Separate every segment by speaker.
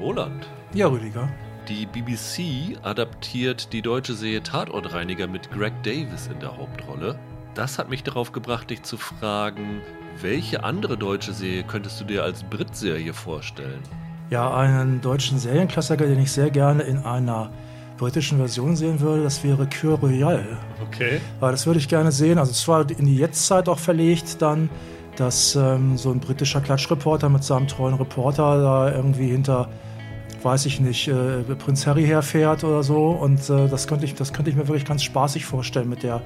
Speaker 1: Roland.
Speaker 2: Ja, Rüdiger.
Speaker 1: Die BBC adaptiert die deutsche Serie Tatortreiniger mit Greg Davis in der Hauptrolle. Das hat mich darauf gebracht, dich zu fragen, welche andere deutsche Serie könntest du dir als Brit-Serie vorstellen?
Speaker 2: Ja, einen deutschen Serienklassiker, den ich sehr gerne in einer britischen Version sehen würde, das wäre Cure Royale.
Speaker 1: Okay.
Speaker 2: Aber das würde ich gerne sehen. Also zwar in die Jetztzeit auch verlegt dann, dass ähm, so ein britischer Klatschreporter mit seinem treuen Reporter da irgendwie hinter, weiß ich nicht, äh, Prinz Harry herfährt oder so. Und äh, das, könnte ich, das könnte ich mir wirklich ganz spaßig vorstellen mit der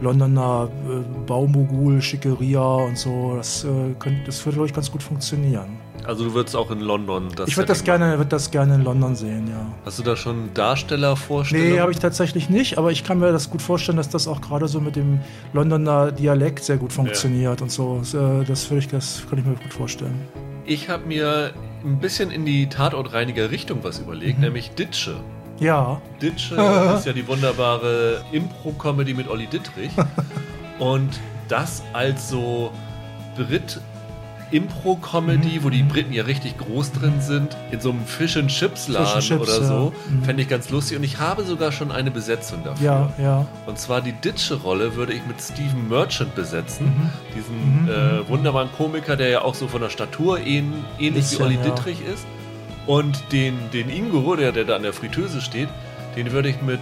Speaker 2: Londoner äh, Baumogul, Schickeria und so. Das, äh, könnte, das würde, glaube ich, ganz gut funktionieren.
Speaker 1: Also du würdest auch in London das
Speaker 2: Ich würde das, gerne, würd das gerne in London sehen, ja.
Speaker 1: Hast du da schon Darstellervorstellungen?
Speaker 2: Nee, habe ich tatsächlich nicht, aber ich kann mir das gut vorstellen, dass das auch gerade so mit dem Londoner Dialekt sehr gut funktioniert ja. und so. Das, äh, ich, das kann ich mir gut vorstellen.
Speaker 1: Ich habe mir ein bisschen in die Tatortreiniger-Richtung was überlegt, mhm. nämlich Ditsche.
Speaker 2: Ja.
Speaker 1: Ditsche ist ja die wunderbare Impro-Comedy mit Olli Dittrich. und das als so Brit Impro-Comedy, mhm. wo die Briten ja richtig groß drin sind, in so einem Fish and Chips Laden Chips, oder so, ja. mhm. fände ich ganz lustig. Und ich habe sogar schon eine Besetzung dafür.
Speaker 2: Ja, ja.
Speaker 1: Und zwar die Ditsche-Rolle würde ich mit Stephen Merchant besetzen, mhm. diesen mhm. äh, wunderbaren Komiker, der ja auch so von der Statur ähn, ähnlich Bisschen, wie Olli ja. Dittrich ist. Und den, den Ingo, der, der da an der Fritteuse steht, den würde ich mit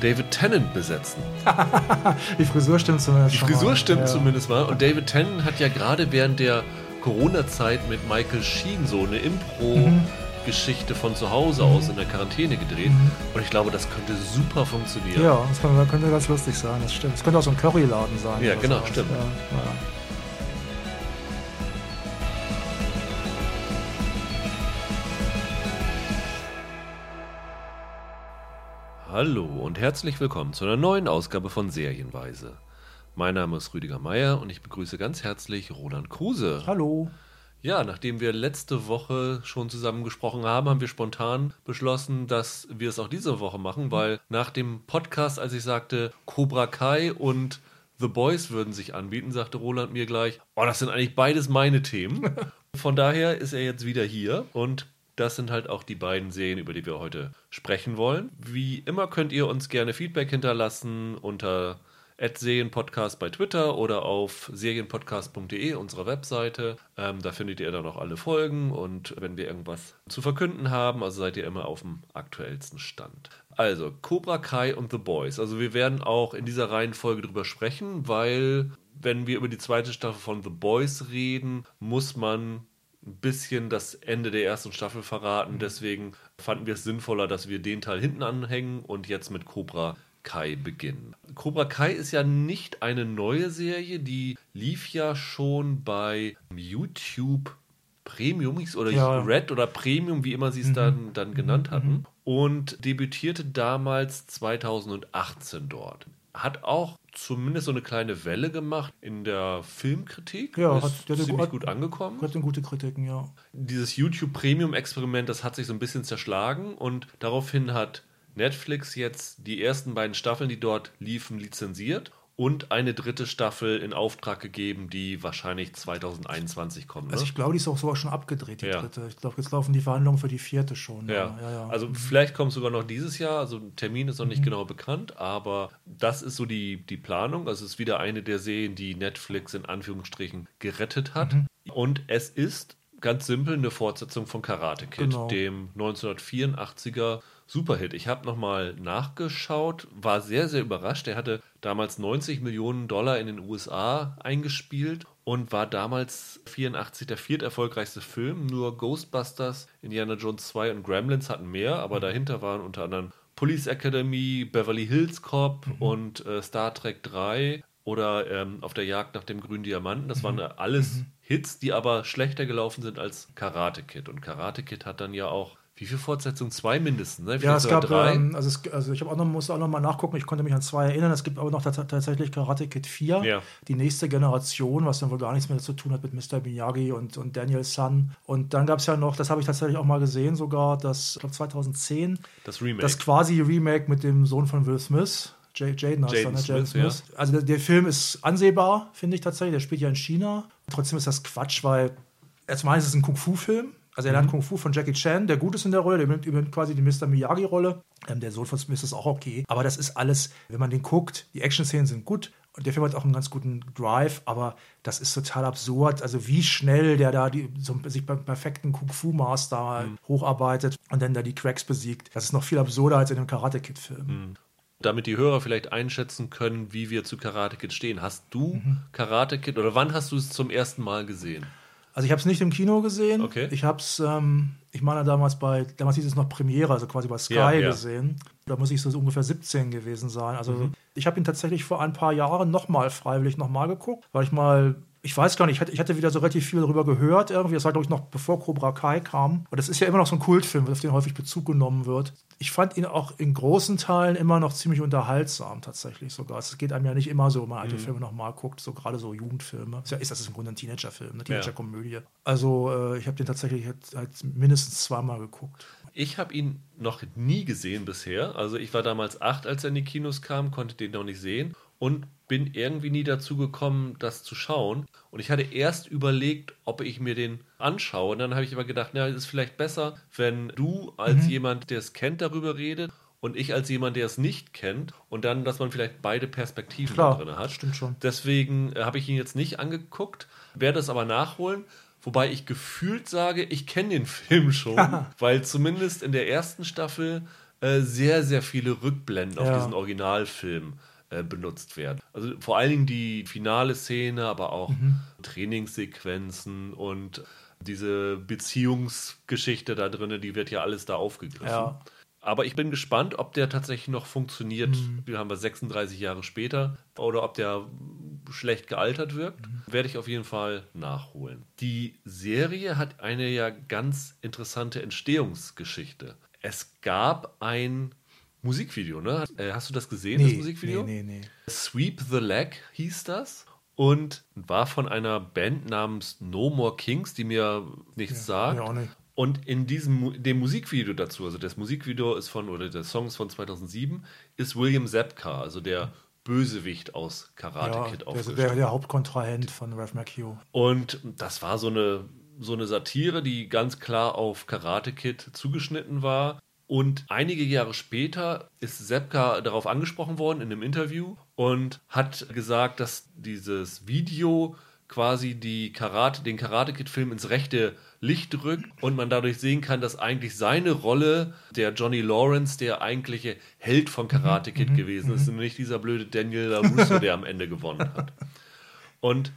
Speaker 1: David Tennant besetzen.
Speaker 2: die Frisur stimmt zumindest.
Speaker 1: Die Frisur stimmt ja. zumindest mal. Und David Tennant hat ja gerade während der Corona-Zeit mit Michael Sheen so eine Impro-Geschichte von zu Hause aus in der Quarantäne gedreht. Mhm. Und ich glaube, das könnte super funktionieren.
Speaker 2: Ja, das könnte, könnte ganz lustig sein, das stimmt. Es könnte auch so ein Curryladen sein.
Speaker 1: Ja, genau, sowas. stimmt. Ja, ja. Hallo und herzlich willkommen zu einer neuen Ausgabe von Serienweise. Mein Name ist Rüdiger Meier und ich begrüße ganz herzlich Roland Kruse.
Speaker 2: Hallo.
Speaker 1: Ja, nachdem wir letzte Woche schon zusammen gesprochen haben, haben wir spontan beschlossen, dass wir es auch diese Woche machen, weil nach dem Podcast, als ich sagte, Cobra Kai und The Boys würden sich anbieten, sagte Roland mir gleich, oh, das sind eigentlich beides meine Themen. Von daher ist er jetzt wieder hier und das sind halt auch die beiden Serien, über die wir heute sprechen wollen. Wie immer könnt ihr uns gerne Feedback hinterlassen unter Serienpodcast bei Twitter oder auf serienpodcast.de, unserer Webseite. Ähm, da findet ihr dann auch alle Folgen und wenn wir irgendwas zu verkünden haben, also seid ihr immer auf dem aktuellsten Stand. Also, Cobra Kai und The Boys. Also, wir werden auch in dieser Reihenfolge drüber sprechen, weil, wenn wir über die zweite Staffel von The Boys reden, muss man ein bisschen das Ende der ersten Staffel verraten. Deswegen fanden wir es sinnvoller, dass wir den Teil hinten anhängen und jetzt mit Cobra Kai beginnen. Cobra Kai ist ja nicht eine neue Serie, die lief ja schon bei YouTube Premium oder ja. Red oder Premium, wie immer sie es mhm. dann, dann genannt mhm. hatten. Und debütierte damals 2018 dort. Hat auch zumindest so eine kleine Welle gemacht in der Filmkritik.
Speaker 2: Ja,
Speaker 1: ist
Speaker 2: hat,
Speaker 1: ziemlich hat, gut angekommen.
Speaker 2: Hat gute Kritiken, ja.
Speaker 1: Dieses YouTube Premium Experiment, das hat sich so ein bisschen zerschlagen und daraufhin hat Netflix jetzt die ersten beiden Staffeln, die dort liefen, lizenziert und eine dritte Staffel in Auftrag gegeben, die wahrscheinlich 2021 kommt. Ne?
Speaker 2: Also ich glaube, die ist auch sogar schon abgedreht, die ja. dritte. Ich glaube, jetzt laufen die Verhandlungen für die vierte schon.
Speaker 1: Ja, ja, ja also mhm. vielleicht kommt es sogar noch dieses Jahr. Also Termin ist noch nicht mhm. genau bekannt, aber das ist so die, die Planung. Also es ist wieder eine der Serien, die Netflix in Anführungsstrichen gerettet hat. Mhm. Und es ist ganz simpel eine Fortsetzung von Karate Kid, genau. dem 1984er Superhit. Ich habe nochmal nachgeschaut, war sehr, sehr überrascht. Er hatte damals 90 Millionen Dollar in den USA eingespielt und war damals 84 der vierterfolgreichste Film. Nur Ghostbusters, Indiana Jones 2 und Gremlins hatten mehr, aber dahinter waren unter anderem Police Academy, Beverly Hills Cop mhm. und äh, Star Trek 3 oder ähm, Auf der Jagd nach dem grünen Diamanten. Das mhm. waren alles mhm. Hits, die aber schlechter gelaufen sind als Karate Kid. Und Karate Kid hat dann ja auch wie viele Fortsetzungen? Zwei mindestens, ne?
Speaker 2: Ja, es gab drei. Ähm, also, es, also ich habe auch noch, musste auch noch mal nachgucken, ich konnte mich an zwei erinnern. Es gibt aber noch tatsächlich Karate Kid 4, ja. die nächste Generation, was dann wohl gar nichts mehr zu tun hat mit Mr. Miyagi und, und Daniel Sun. Und dann gab es ja noch, das habe ich tatsächlich auch mal gesehen, sogar das, ich glaube 2010,
Speaker 1: das Remake.
Speaker 2: Das quasi Remake mit dem Sohn von Will Smith. Jaden heißt Jaden, Jaden Smith. Ja. Also der, der Film ist ansehbar, finde ich tatsächlich. Der spielt ja in China. Trotzdem ist das Quatsch, weil erstmal ist es ein Kung-Fu-Film Also er lernt Kung Fu von Jackie Chan, der gut ist in der Rolle, der übernimmt, übernimmt quasi die Mr. Miyagi-Rolle. Ähm, der Sohn von Smith ist auch okay. Aber das ist alles, wenn man den guckt, die Action-Szenen sind gut. Und der Film hat auch einen ganz guten Drive, aber das ist total absurd. Also wie schnell der da die, so, sich beim perfekten Kung-Fu-Master
Speaker 1: Mhm.
Speaker 2: hocharbeitet und dann da die Cracks besiegt. Das ist noch viel absurder als in dem Karate-Kid-Film.
Speaker 1: Mhm. Damit die Hörer vielleicht einschätzen können, wie wir zu Karate Kid stehen. Hast du Karate Kid oder wann hast du es zum ersten Mal gesehen?
Speaker 2: Also ich habe es nicht im Kino gesehen.
Speaker 1: Okay.
Speaker 2: Ich habe es, ähm, ich meine damals bei, damals hieß es noch Premiere, also quasi bei Sky
Speaker 1: Ja, ja.
Speaker 2: gesehen. Da muss ich so ungefähr 17 gewesen sein. Also
Speaker 1: Mhm.
Speaker 2: ich habe ihn tatsächlich vor ein paar Jahren nochmal freiwillig nochmal geguckt, weil ich mal, ich weiß gar nicht, ich hatte, wieder so relativ viel darüber gehört irgendwie. Das war, glaube ich, noch bevor Cobra Kai kam. Und das ist ja immer noch so ein Kultfilm, auf den häufig Bezug genommen wird. Ich fand ihn auch in großen Teilen immer noch ziemlich unterhaltsam, tatsächlich sogar. Es geht einem ja nicht immer so, wenn man
Speaker 1: Mhm.
Speaker 2: alte Filme nochmal guckt, so gerade so Jugendfilme. Ist ja, ist das ist im Grunde ein Teenagerfilm, eine Teenagerkomödie. Also äh, ich habe den tatsächlich halt, halt mindestens zweimal geguckt.
Speaker 1: Ich habe ihn noch nie gesehen bisher. Also ich war damals acht, als er in die Kinos kam, konnte den noch nicht sehen und bin irgendwie nie dazu gekommen, das zu schauen. Und ich hatte erst überlegt, ob ich mir den anschaue. Und dann habe ich aber gedacht, na, es ist vielleicht besser, wenn du als jemand, der es kennt, darüber redet und ich als jemand, der es nicht kennt. Und dann, dass man vielleicht beide Perspektiven
Speaker 2: Klar,
Speaker 1: da drin hat.
Speaker 2: stimmt schon.
Speaker 1: Deswegen äh, habe ich ihn jetzt nicht angeguckt, werde es aber nachholen. Wobei ich gefühlt sage, ich kenne den Film schon, weil zumindest in der ersten Staffel äh, sehr, sehr viele Rückblenden auf
Speaker 2: Ja.
Speaker 1: diesen Originalfilm äh, benutzt werden. Also vor allen Dingen die finale Szene, aber auch
Speaker 2: Mhm.
Speaker 1: Trainingssequenzen und diese Beziehungsgeschichte da drin, die wird ja alles da aufgegriffen.
Speaker 2: Ja.
Speaker 1: Aber ich bin gespannt, ob der tatsächlich noch funktioniert.
Speaker 2: Mhm.
Speaker 1: Wir haben wir 36 Jahre später oder ob der schlecht gealtert wirkt.
Speaker 2: Mhm.
Speaker 1: Werde ich auf jeden Fall nachholen. Die Serie hat eine ja ganz interessante Entstehungsgeschichte. Es gab ein Musikvideo, ne? Äh, Hast du das gesehen, das Musikvideo?
Speaker 2: nee, nee, nee.
Speaker 1: Sweep the Leg hieß das und war von einer Band namens No More Kings, die mir nichts sagt.
Speaker 2: mir auch nicht.
Speaker 1: Und in diesem dem Musikvideo dazu, also das Musikvideo ist von, oder der Song ist von 2007, ist William Zepka, also der Bösewicht aus Karate
Speaker 2: Ja,
Speaker 1: Kid
Speaker 2: der,
Speaker 1: aufgestellt.
Speaker 2: der, der Hauptkontrahent von Ralph Macchio.
Speaker 1: Und das war so eine, so eine Satire, die ganz klar auf Karate Kid zugeschnitten war. Und einige Jahre später ist Sepka darauf angesprochen worden in einem Interview und hat gesagt, dass dieses Video quasi die Karate, den Karate Kid Film ins rechte Licht rückt und man dadurch sehen kann, dass eigentlich seine Rolle, der Johnny Lawrence, der eigentliche Held von Karate Kid gewesen ist und nicht dieser blöde Daniel LaRusso, der am Ende gewonnen hat. Und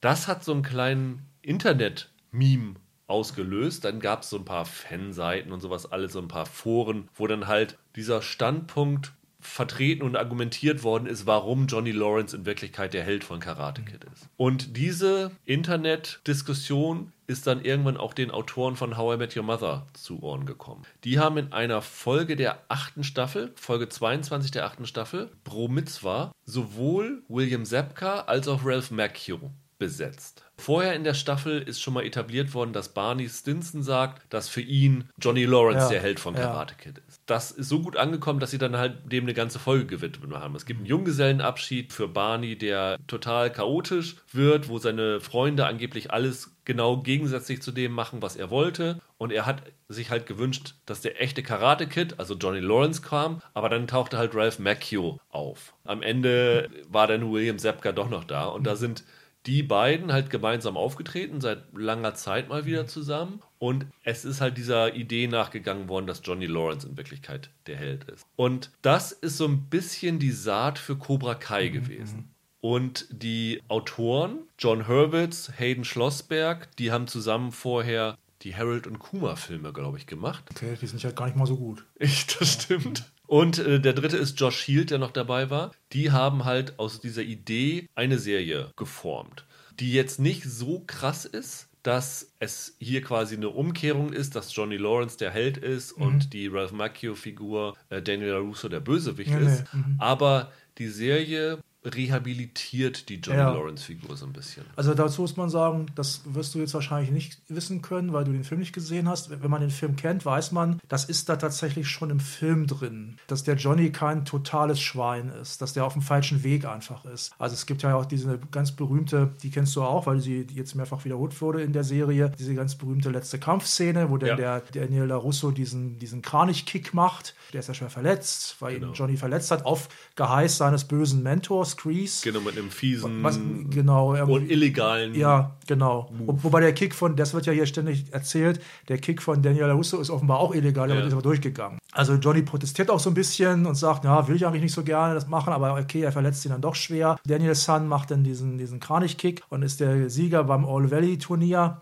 Speaker 1: das hat so einen kleinen Internet-Meme ausgelöst. Dann gab es so ein paar Fanseiten und sowas, alles so ein paar Foren, wo dann halt dieser Standpunkt vertreten und argumentiert worden ist, warum Johnny Lawrence in Wirklichkeit der Held von Karate Kid ist. Und diese Internet-Diskussion ist dann irgendwann auch den Autoren von How I Met Your Mother zu Ohren gekommen. Die haben in einer Folge der achten Staffel, Folge 22 der achten Staffel, Bro Mitzvah, sowohl William Zepka als auch Ralph Macchio besetzt. Vorher in der Staffel ist schon mal etabliert worden, dass Barney Stinson sagt, dass für ihn Johnny Lawrence
Speaker 2: Ja,
Speaker 1: der Held von
Speaker 2: ja.
Speaker 1: Karate Kid ist. Das ist so gut angekommen, dass sie dann halt dem eine ganze Folge gewidmet haben. Es gibt einen Junggesellenabschied für Barney, der total chaotisch wird, wo seine Freunde angeblich alles genau gegensätzlich zu dem machen, was er wollte. Und er hat sich halt gewünscht, dass der echte Karate Kid, also Johnny Lawrence, kam, aber dann tauchte halt Ralph Macchio auf. Am Ende war dann William Zepka doch noch da und da sind die beiden halt gemeinsam aufgetreten, seit langer Zeit mal wieder zusammen. Und es ist halt dieser Idee nachgegangen worden, dass Johnny Lawrence in Wirklichkeit der Held ist. Und das ist so ein bisschen die Saat für Cobra Kai gewesen. Und die Autoren, John Hurwitz, Hayden Schlossberg, die haben zusammen vorher die Harold und Kuma Filme, glaube ich, gemacht.
Speaker 2: Okay, die sind ja gar nicht mal so gut.
Speaker 1: Ich, das stimmt. Und äh, der dritte ist Josh Shield, der noch dabei war. Die haben halt aus dieser Idee eine Serie geformt, die jetzt nicht so krass ist, dass es hier quasi eine Umkehrung ist, dass Johnny Lawrence der Held ist und die Ralph Macchio-Figur äh, Daniel LaRusso der Bösewicht
Speaker 2: Nee, nee,
Speaker 1: ist. Aber die Serie rehabilitiert die Johnny
Speaker 2: Ja.
Speaker 1: Lawrence-Figur so ein bisschen.
Speaker 2: Also dazu muss man sagen, das wirst du jetzt wahrscheinlich nicht wissen können, weil du den Film nicht gesehen hast. Wenn man den Film kennt, weiß man, das ist da tatsächlich schon im Film drin, dass der Johnny kein totales Schwein ist, dass der auf dem falschen Weg einfach ist. Also es gibt ja auch diese ganz berühmte, die kennst du auch, weil sie jetzt mehrfach wiederholt wurde in der Serie, diese ganz berühmte letzte Kampfszene, wo dann
Speaker 1: Ja.
Speaker 2: der Daniel LaRusso diesen, diesen Kranich-Kick macht. Der ist ja schwer verletzt, weil ihn
Speaker 1: Genau.
Speaker 2: Johnny verletzt hat, auf Geheiß seines bösen Mentors, Kreese.
Speaker 1: Genau, mit einem fiesen
Speaker 2: Was, genau, irgendwie-
Speaker 1: und illegalen.
Speaker 2: ja, genau. Wo, wobei der Kick von, das wird ja hier ständig erzählt, der Kick von Daniel Russo ist offenbar auch illegal, aber
Speaker 1: Ja.
Speaker 2: ist aber durchgegangen. Also Johnny protestiert auch so ein bisschen und sagt, ja, will ich eigentlich nicht so gerne das machen, aber okay, er verletzt ihn dann doch schwer. Daniel Sun macht dann diesen, diesen Kranich-Kick und ist der Sieger beim All Valley Turnier.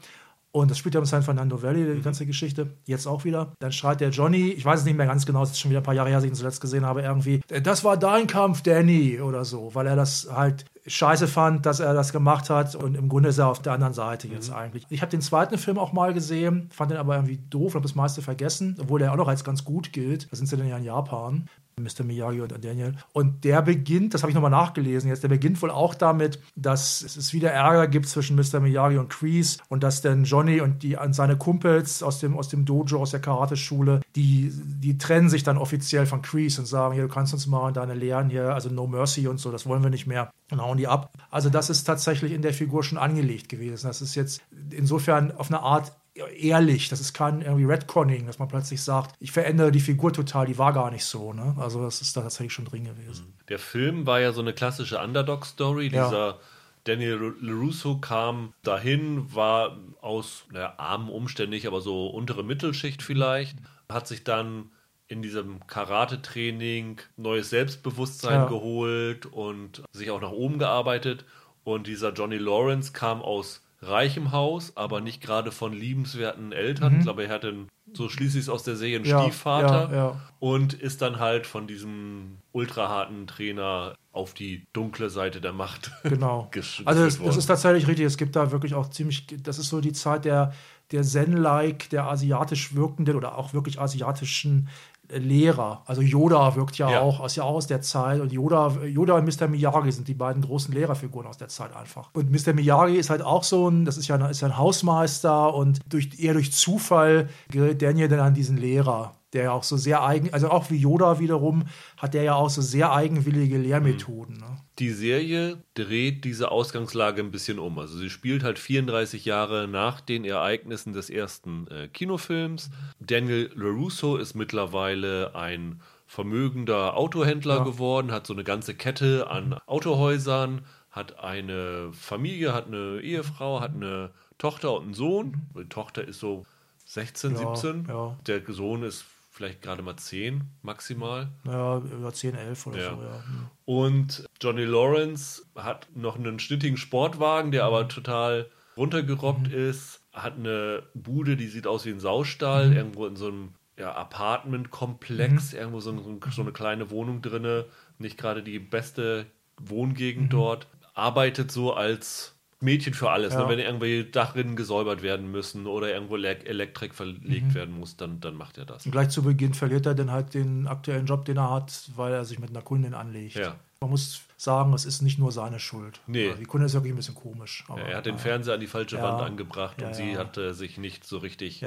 Speaker 2: Und das spielt ja im San Fernando Valley,
Speaker 1: Mhm.
Speaker 2: die ganze Geschichte. Jetzt auch wieder. Dann schreit der Johnny, ich weiß es nicht mehr ganz genau, es ist schon wieder ein paar Jahre her, als ich ihn zuletzt gesehen habe, irgendwie, das war dein Kampf, Danny, oder so, weil er das halt scheiße fand, dass er das gemacht hat. Und im Grunde ist er auf der anderen Seite jetzt eigentlich. Ich habe den zweiten Film auch mal gesehen, fand den aber irgendwie doof und habe das meiste vergessen, obwohl der auch noch als ganz gut gilt. Da sind sie dann ja in Japan. Mr. Miyagi und Daniel. Und der beginnt, das habe ich nochmal nachgelesen jetzt, der beginnt wohl auch damit, dass es wieder Ärger gibt zwischen Mr. Miyagi und Kreese und dass dann Johnny und die und seine Kumpels aus dem, aus dem Dojo, aus der Karateschule, die, die trennen sich dann offiziell von Kreese und sagen, hier, du kannst uns mal deine Lehren hier, also No Mercy und so, das wollen wir nicht mehr. Und hauen die ab. Also das ist tatsächlich in der Figur schon angelegt gewesen. Das ist jetzt insofern auf eine Art ehrlich. Das ist kein irgendwie Redconning, dass man plötzlich sagt, ich verändere die Figur total, die war gar nicht so. Ne? Also das ist da tatsächlich schon drin gewesen.
Speaker 1: Der Film war ja so eine klassische Underdog-Story.
Speaker 2: Ja.
Speaker 1: Dieser Daniel LaRusso kam dahin, war aus naja, armen Umständen nicht, aber so untere Mittelschicht vielleicht, hat sich dann in diesem Karate-Training neues Selbstbewusstsein
Speaker 2: Ja.
Speaker 1: geholt und sich auch nach oben gearbeitet. Und dieser Johnny Lawrence kam aus reichem Haus, aber nicht gerade von liebenswerten Eltern. Ich glaube, er hatte einen, so schließlich aus der Serie einen
Speaker 2: Mhm. Ja,
Speaker 1: Stiefvater
Speaker 2: ja, ja.
Speaker 1: und ist dann halt von diesem ultraharten Trainer auf die dunkle Seite der Macht.
Speaker 2: Genau. Also es,
Speaker 1: worden.
Speaker 2: ist tatsächlich richtig. Es gibt da wirklich auch ziemlich, das ist so die Zeit der, der Zen-like, der asiatisch wirkenden oder auch wirklich asiatischen Lehrer. Also Yoda wirkt ja,
Speaker 1: Ja.
Speaker 2: auch aus, ja auch aus der Zeit und Yoda, Yoda und Mr. Miyagi sind die beiden großen Lehrerfiguren aus der Zeit einfach. Und Mr. Miyagi ist halt auch so ein, das ist ja, ein- ist ein Hausmeister und durch, eher durch Zufall gerät Daniel dann an diesen Lehrer, der ja auch so sehr eigen, also auch wie Yoda wiederum, hat der ja auch so sehr eigenwillige Lehrmethoden. Ne?
Speaker 1: Die Serie dreht diese Ausgangslage ein bisschen um. Also sie spielt halt 34 Jahre nach den Ereignissen des ersten äh, Kinofilms. Daniel LaRusso ist mittlerweile ein vermögender Autohändler
Speaker 2: Ja.
Speaker 1: geworden, hat so eine ganze Kette an Autohäusern, hat eine Familie, hat eine Ehefrau, hat eine Tochter und einen Sohn. Die Tochter ist so 16,
Speaker 2: Ja,
Speaker 1: 17.
Speaker 2: ja.
Speaker 1: Der Sohn ist vielleicht gerade mal 10 maximal.
Speaker 2: Ja, über 10, 11 oder
Speaker 1: Ja.
Speaker 2: so, ja. Hm.
Speaker 1: Und Johnny Lawrence hat noch einen schnittigen Sportwagen, der aber total runtergerobbt ist. Hat eine Bude, die sieht aus wie ein Saustall, irgendwo in so einem ja, Apartmentkomplex, irgendwo so, ein, so eine kleine Wohnung drinne. Nicht gerade die beste Wohngegend dort. Arbeitet so als Mädchen für alles.
Speaker 2: Ja.
Speaker 1: Ne? Wenn irgendwelche Dachrinnen gesäubert werden müssen oder irgendwo Le Elektrik verlegt werden muss, dann, dann macht er das.
Speaker 2: Und gleich zu Beginn verliert er dann halt den aktuellen Job, den er hat, weil er sich mit einer Kundin anlegt.
Speaker 1: Ja.
Speaker 2: Man muss sagen, es ist nicht nur seine Schuld.
Speaker 1: Nee.
Speaker 2: Die Kundin ist wirklich ein bisschen komisch. Aber,
Speaker 1: Er hat den. Fernseher an die falsche. Wand angebracht und sie hat äh, sich nicht so richtig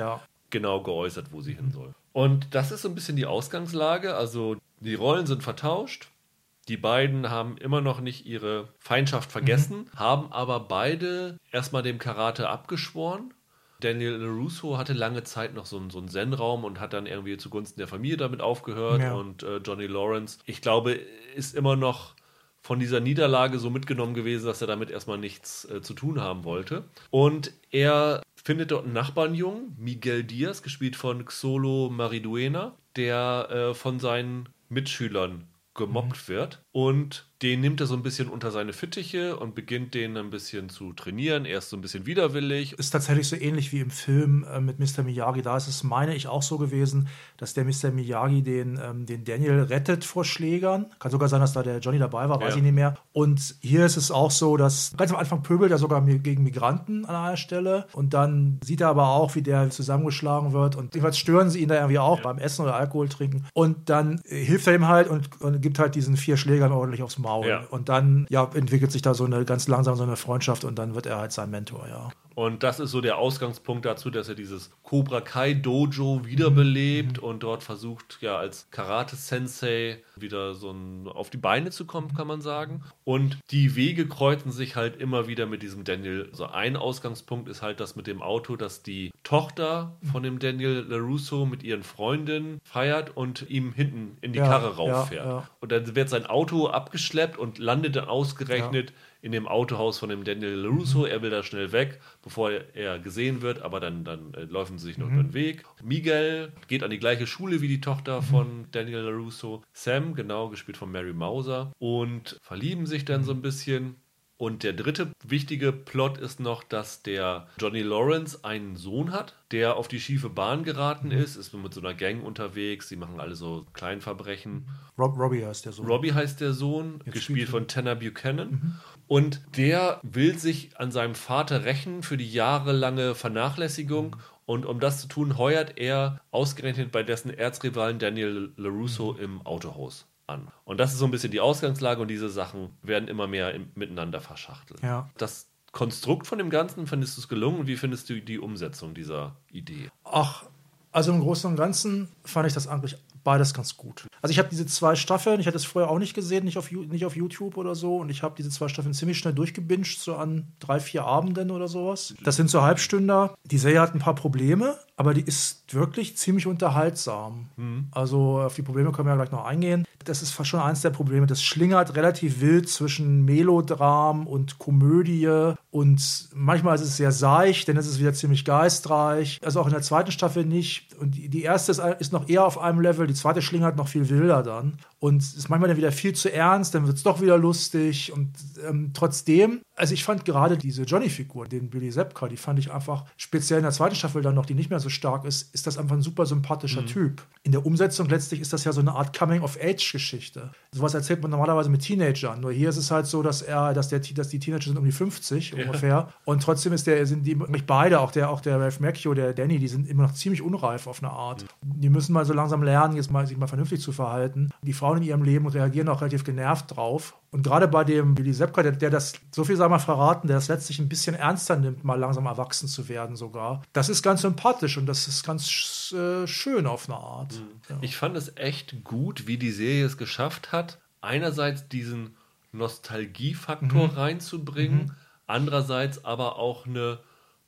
Speaker 1: genau geäußert, wo sie hin soll. Und das ist so ein bisschen die Ausgangslage. Also die Rollen sind vertauscht. Die beiden haben immer noch nicht ihre Feindschaft vergessen, haben aber beide erstmal dem Karate abgeschworen. Daniel LaRusso hatte lange Zeit noch so einen, so einen Zen-Raum und hat dann irgendwie zugunsten der Familie damit aufgehört.
Speaker 2: Ja.
Speaker 1: Und äh, Johnny Lawrence, ich glaube, ist immer noch von dieser Niederlage so mitgenommen gewesen, dass er damit erstmal nichts äh, zu tun haben wollte. Und er findet dort einen Nachbarnjungen, Miguel Diaz, gespielt von Xolo Mariduena, der äh, von seinen Mitschülern gemobbt wird. Und den nimmt er so ein bisschen unter seine Fittiche und beginnt den ein bisschen zu trainieren. Er ist so ein bisschen widerwillig.
Speaker 2: ist tatsächlich so ähnlich wie im Film äh, mit Mr. Miyagi. Da ist es, meine ich, auch so gewesen, dass der Mr. Miyagi den, ähm, den Daniel rettet vor Schlägern. Kann sogar sein, dass da der Johnny dabei war, weiß
Speaker 1: Ja.
Speaker 2: ich nicht mehr. Und hier ist es auch so, dass ganz am Anfang pöbelt er sogar gegen Migranten an einer Stelle. Und dann sieht er aber auch, wie der zusammengeschlagen wird. Und jedenfalls stören sie ihn da irgendwie auch beim Essen oder Alkohol trinken. Und dann äh, hilft er ihm halt und, und gibt halt diesen vier Schlägern ordentlich aufs Maul.
Speaker 1: Ja.
Speaker 2: Und dann ja, entwickelt sich da so eine ganz langsam so eine Freundschaft und dann wird er halt sein Mentor, ja.
Speaker 1: Und das ist so der Ausgangspunkt dazu, dass er dieses Cobra Kai Dojo wiederbelebt und dort versucht, ja, als Karate-Sensei wieder so ein, auf die Beine zu kommen, kann man sagen. Und die Wege kreuzen sich halt immer wieder mit diesem Daniel. So also ein Ausgangspunkt ist halt das mit dem Auto, dass die Tochter von dem Daniel LaRusso mit ihren Freundinnen feiert und ihm hinten in die
Speaker 2: Ja,
Speaker 1: Karre rauffährt.
Speaker 2: ja, ja.
Speaker 1: Und dann wird sein Auto abgeschleppt und landet dann ausgerechnet in dem Autohaus von dem Daniel LaRusso. Er will da schnell weg, bevor er gesehen wird, aber dann, dann äh, laufen sie sich noch über den Weg. Miguel geht an die gleiche Schule wie die Tochter von Daniel LaRusso. Sam, genau, gespielt von Mary Mauser. Und verlieben sich dann so ein bisschen. Und der dritte wichtige Plot ist noch, dass der Johnny Lawrence einen Sohn hat, der auf die schiefe Bahn geraten ist, ist mit so einer Gang unterwegs, sie machen alle so Kleinverbrechen.
Speaker 2: Rob, Robbie heißt der so.
Speaker 1: Robbie heißt der Sohn,
Speaker 2: Jetzt
Speaker 1: gespielt
Speaker 2: spielt
Speaker 1: von Tanner Buchanan. Und der will sich an seinem Vater rächen für die jahrelange Vernachlässigung. Und um das zu tun, heuert er ausgerechnet bei dessen Erzrivalen Daniel LaRusso im Autohaus an. Und das ist so ein bisschen die Ausgangslage und diese Sachen werden immer mehr im, miteinander verschachtelt.
Speaker 2: Ja.
Speaker 1: Das Konstrukt von dem Ganzen, findest du es gelungen? Und wie findest du die Umsetzung dieser Idee?
Speaker 2: Ach, also im Großen und Ganzen fand ich das eigentlich beides ganz gut. Also ich habe diese zwei Staffeln, ich hatte es vorher auch nicht gesehen, nicht auf, nicht auf YouTube oder so, und ich habe diese zwei Staffeln ziemlich schnell durchgebinged, so an drei, vier Abenden oder sowas. Das sind so Halbstünder. Die Serie hat ein paar Probleme, aber die ist wirklich ziemlich unterhaltsam. Also auf die Probleme können wir ja gleich noch eingehen. Das ist fast schon eins der Probleme. Das schlingert relativ wild zwischen Melodram und Komödie und manchmal ist es sehr seicht, dann ist es wieder ziemlich geistreich. Also auch in der zweiten Staffel nicht. Und die, erste ist, ist noch eher auf einem Level, die zweite schlingert noch viel wilder dann. Und ist manchmal dann wieder viel zu ernst, dann wird es doch wieder lustig. Und ähm, trotzdem, also ich fand gerade diese Johnny-Figur, den Billy Zepka, die fand ich einfach, speziell in der zweiten Staffel dann noch, die nicht mehr so stark ist, ist das einfach ein super sympathischer Typ. In der Umsetzung letztlich ist das ja so eine Art Coming-of-Age-Geschichte. Sowas erzählt man normalerweise mit Teenagern. Nur hier ist es halt so, dass er, dass, der, dass die Teenager sind um die 50 ungefähr. Und trotzdem ist der, sind die nicht beide, auch der, auch der Ralph Macchio, der Danny, die sind immer noch ziemlich unreif auf eine Art. Die müssen mal so langsam lernen, jetzt mal sich mal vernünftig zu verhalten. Die Frauen in ihrem Leben reagieren auch relativ genervt drauf. Und gerade bei dem Billy Sepka, der, der das, so viel sei mal verraten, der das letztlich ein bisschen ernster nimmt, mal langsam erwachsen zu werden sogar. Das ist ganz sympathisch und das ist ganz äh, schön auf eine Art. Ja.
Speaker 1: Ich fand es echt gut, wie die Serie es geschafft hat, einerseits diesen Nostalgiefaktor
Speaker 2: Mhm.
Speaker 1: reinzubringen, andererseits aber auch eine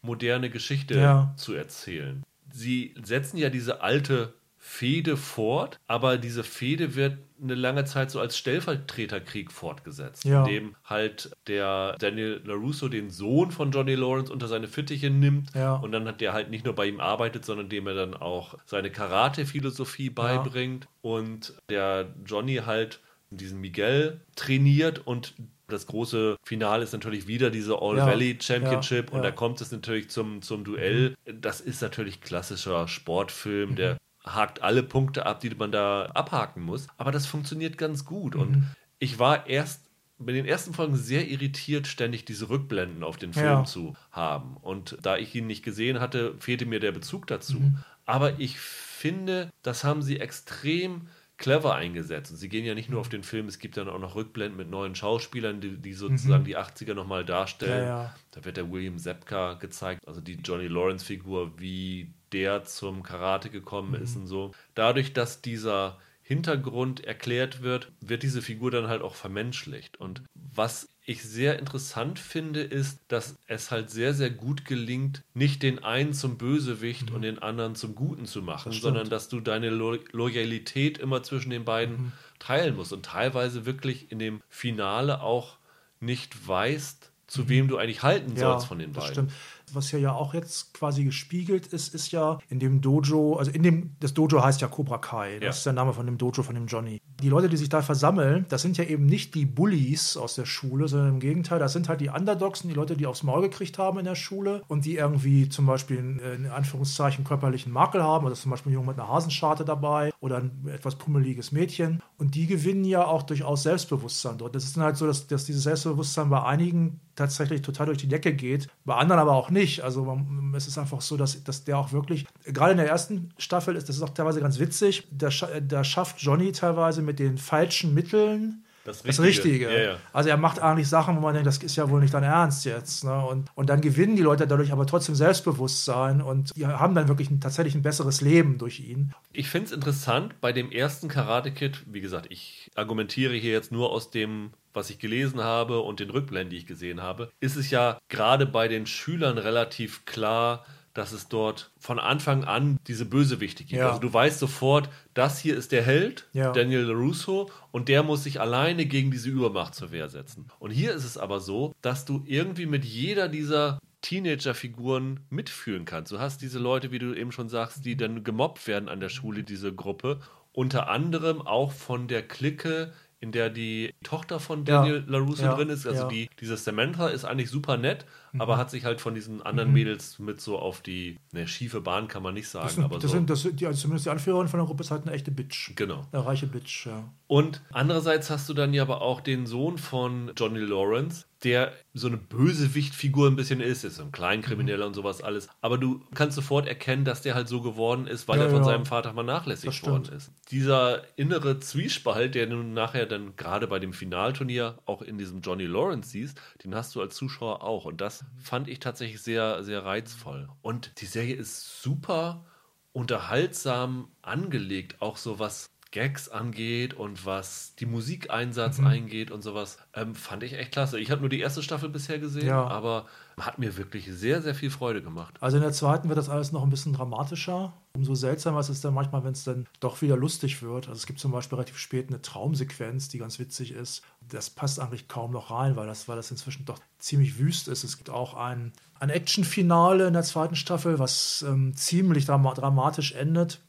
Speaker 1: moderne Geschichte
Speaker 2: Ja.
Speaker 1: zu erzählen. Sie setzen ja diese alte Fehde fort, aber diese Fehde wird eine lange Zeit so als Stellvertreterkrieg fortgesetzt,
Speaker 2: Ja.
Speaker 1: in dem halt der Daniel LaRusso den Sohn von Johnny Lawrence unter seine Fittiche nimmt
Speaker 2: Ja.
Speaker 1: und dann hat der halt nicht nur bei ihm arbeitet, sondern dem er dann auch seine Karate-Philosophie beibringt und der Johnny halt diesen Miguel trainiert und das große Finale ist natürlich wieder diese All
Speaker 2: Ja,
Speaker 1: Valley Championship
Speaker 2: ja,
Speaker 1: und da
Speaker 2: ja.
Speaker 1: kommt es natürlich zum, zum Duell. Das ist natürlich klassischer Sportfilm, der hakt alle Punkte ab, die man da abhaken muss. Aber das funktioniert ganz gut. Und ich war erst bei den ersten Folgen sehr irritiert, ständig diese Rückblenden auf den Film
Speaker 2: Ja.
Speaker 1: zu haben. Und da ich ihn nicht gesehen hatte, fehlte mir der Bezug dazu.
Speaker 2: Mhm.
Speaker 1: Aber ich finde, das haben sie extrem clever eingesetzt. Und sie gehen ja nicht nur auf den Film, es gibt dann auch noch Rückblenden mit neuen Schauspielern, die, die sozusagen die 80er nochmal darstellen.
Speaker 2: Mhm. Ja, ja.
Speaker 1: Da wird der William Zepka gezeigt, also die Johnny Lawrence-Figur, wie der zum Karate gekommen ist
Speaker 2: Mhm.
Speaker 1: und so. Dadurch, dass dieser Hintergrund erklärt wird, wird diese Figur dann halt auch vermenschlicht. Und was ich sehr interessant finde, ist, dass es halt sehr, sehr gut gelingt, nicht den einen zum Bösewicht und den anderen zum Guten zu machen,
Speaker 2: Mhm. stimmt.
Speaker 1: sondern dass du deine Lo Loyalität immer zwischen den beiden
Speaker 2: Mhm.
Speaker 1: teilen musst und teilweise wirklich in dem Finale auch nicht weißt,
Speaker 2: Mhm.
Speaker 1: zu wem du eigentlich halten sollst von den
Speaker 2: das
Speaker 1: beiden.
Speaker 2: Stimmt. Was hier ja auch jetzt quasi gespiegelt ist, ist ja in dem Dojo, also in dem, das Dojo heißt ja Cobra Kai, das
Speaker 1: Ja.
Speaker 2: ist der Name von dem Dojo von dem Johnny. Die Leute, die sich da versammeln, das sind ja eben nicht die Bullies aus der Schule, sondern im Gegenteil, das sind halt die Underdogs, und die Leute, die aufs Maul gekriegt haben in der Schule und die irgendwie zum Beispiel in, in Anführungszeichen körperlichen Makel haben, also zum Beispiel ein Junge mit einer Hasenscharte dabei oder ein etwas pummeliges Mädchen und die gewinnen ja auch durchaus Selbstbewusstsein dort. Das ist dann halt so, dass, dass dieses Selbstbewusstsein bei einigen tatsächlich total durch die Decke geht, bei anderen aber auch nicht. Also man, es ist einfach so, dass, dass der auch wirklich, gerade in der ersten Staffel ist das ist auch teilweise ganz witzig, da, da schafft Johnny teilweise mit den falschen Mitteln
Speaker 1: Das
Speaker 2: das
Speaker 1: Richtige.
Speaker 2: Richtige.
Speaker 1: Ja, ja.
Speaker 2: Also er macht eigentlich Sachen, wo man denkt, das ist ja wohl nicht dein Ernst jetzt. Ne? Und, und dann gewinnen die Leute dadurch aber trotzdem Selbstbewusstsein und die haben dann wirklich ein, tatsächlich ein besseres Leben durch ihn.
Speaker 1: Ich finde es interessant, bei dem ersten Karate Kid, wie gesagt, ich argumentiere hier jetzt nur aus dem, was ich gelesen habe und den Rückblenden, die ich gesehen habe, ist es ja gerade bei den Schülern relativ klar, dass es dort von Anfang an diese Bösewichte gibt.
Speaker 2: Ja.
Speaker 1: Also du weißt sofort, das hier ist der Held,
Speaker 2: Ja.
Speaker 1: Daniel LaRusso, und der muss sich alleine gegen diese Übermacht zur Wehr setzen. Und hier ist es aber so, dass du irgendwie mit jeder dieser Teenager-Figuren mitfühlen kannst. Du hast diese Leute, wie du eben schon sagst, die dann gemobbt werden an der Schule, diese Gruppe. Unter anderem auch von der Clique, in der die Tochter von
Speaker 2: Ja.
Speaker 1: Daniel LaRusso
Speaker 2: Ja.
Speaker 1: drin ist. Also
Speaker 2: Ja.
Speaker 1: die, diese Samantha ist eigentlich super nett, aber hat sich halt von diesen anderen Mädels mit so auf die ne, schiefe Bahn kann man nicht sagen,
Speaker 2: Das sind,
Speaker 1: aber
Speaker 2: das
Speaker 1: so.
Speaker 2: sind, das die, also zumindest die Anführerin von der Gruppe ist halt eine echte Bitch.
Speaker 1: Genau.
Speaker 2: Eine reiche Bitch, ja.
Speaker 1: Und andererseits hast du dann ja aber auch den Sohn von Johnny Lawrence, der so eine Bösewichtfigur ein bisschen ist, ist so ein Kleinkrimineller und sowas alles. Aber du kannst sofort erkennen, dass der halt so geworden ist, weil
Speaker 2: Ja,
Speaker 1: er von
Speaker 2: ja.
Speaker 1: seinem Vater vernachlässigt
Speaker 2: stimmt.
Speaker 1: worden ist. Dieser innere Zwiespalt, der du nachher dann gerade bei dem Finalturnier auch in diesem Johnny Lawrence siehst, den hast du als Zuschauer auch. Und das fand ich tatsächlich sehr, sehr reizvoll. Und die Serie ist super unterhaltsam angelegt, auch so was Gags angeht und was die Musikeinsatz
Speaker 2: Mhm.
Speaker 1: eingeht und sowas, ähm, fand ich echt klasse. Ich habe nur die erste Staffel bisher gesehen,
Speaker 2: Ja.
Speaker 1: aber hat mir wirklich sehr, sehr viel Freude gemacht.
Speaker 2: Also in der zweiten wird das alles noch ein bisschen dramatischer. Umso seltsamer ist es dann manchmal, wenn es dann doch wieder lustig wird. Also es gibt zum Beispiel relativ spät eine Traumsequenz, die ganz witzig ist. Das passt eigentlich kaum noch rein, weil das, weil das inzwischen doch ziemlich wüst ist. Es gibt auch ein, ein Actionfinale in der zweiten Staffel, was ähm, ziemlich drama dramatisch endet.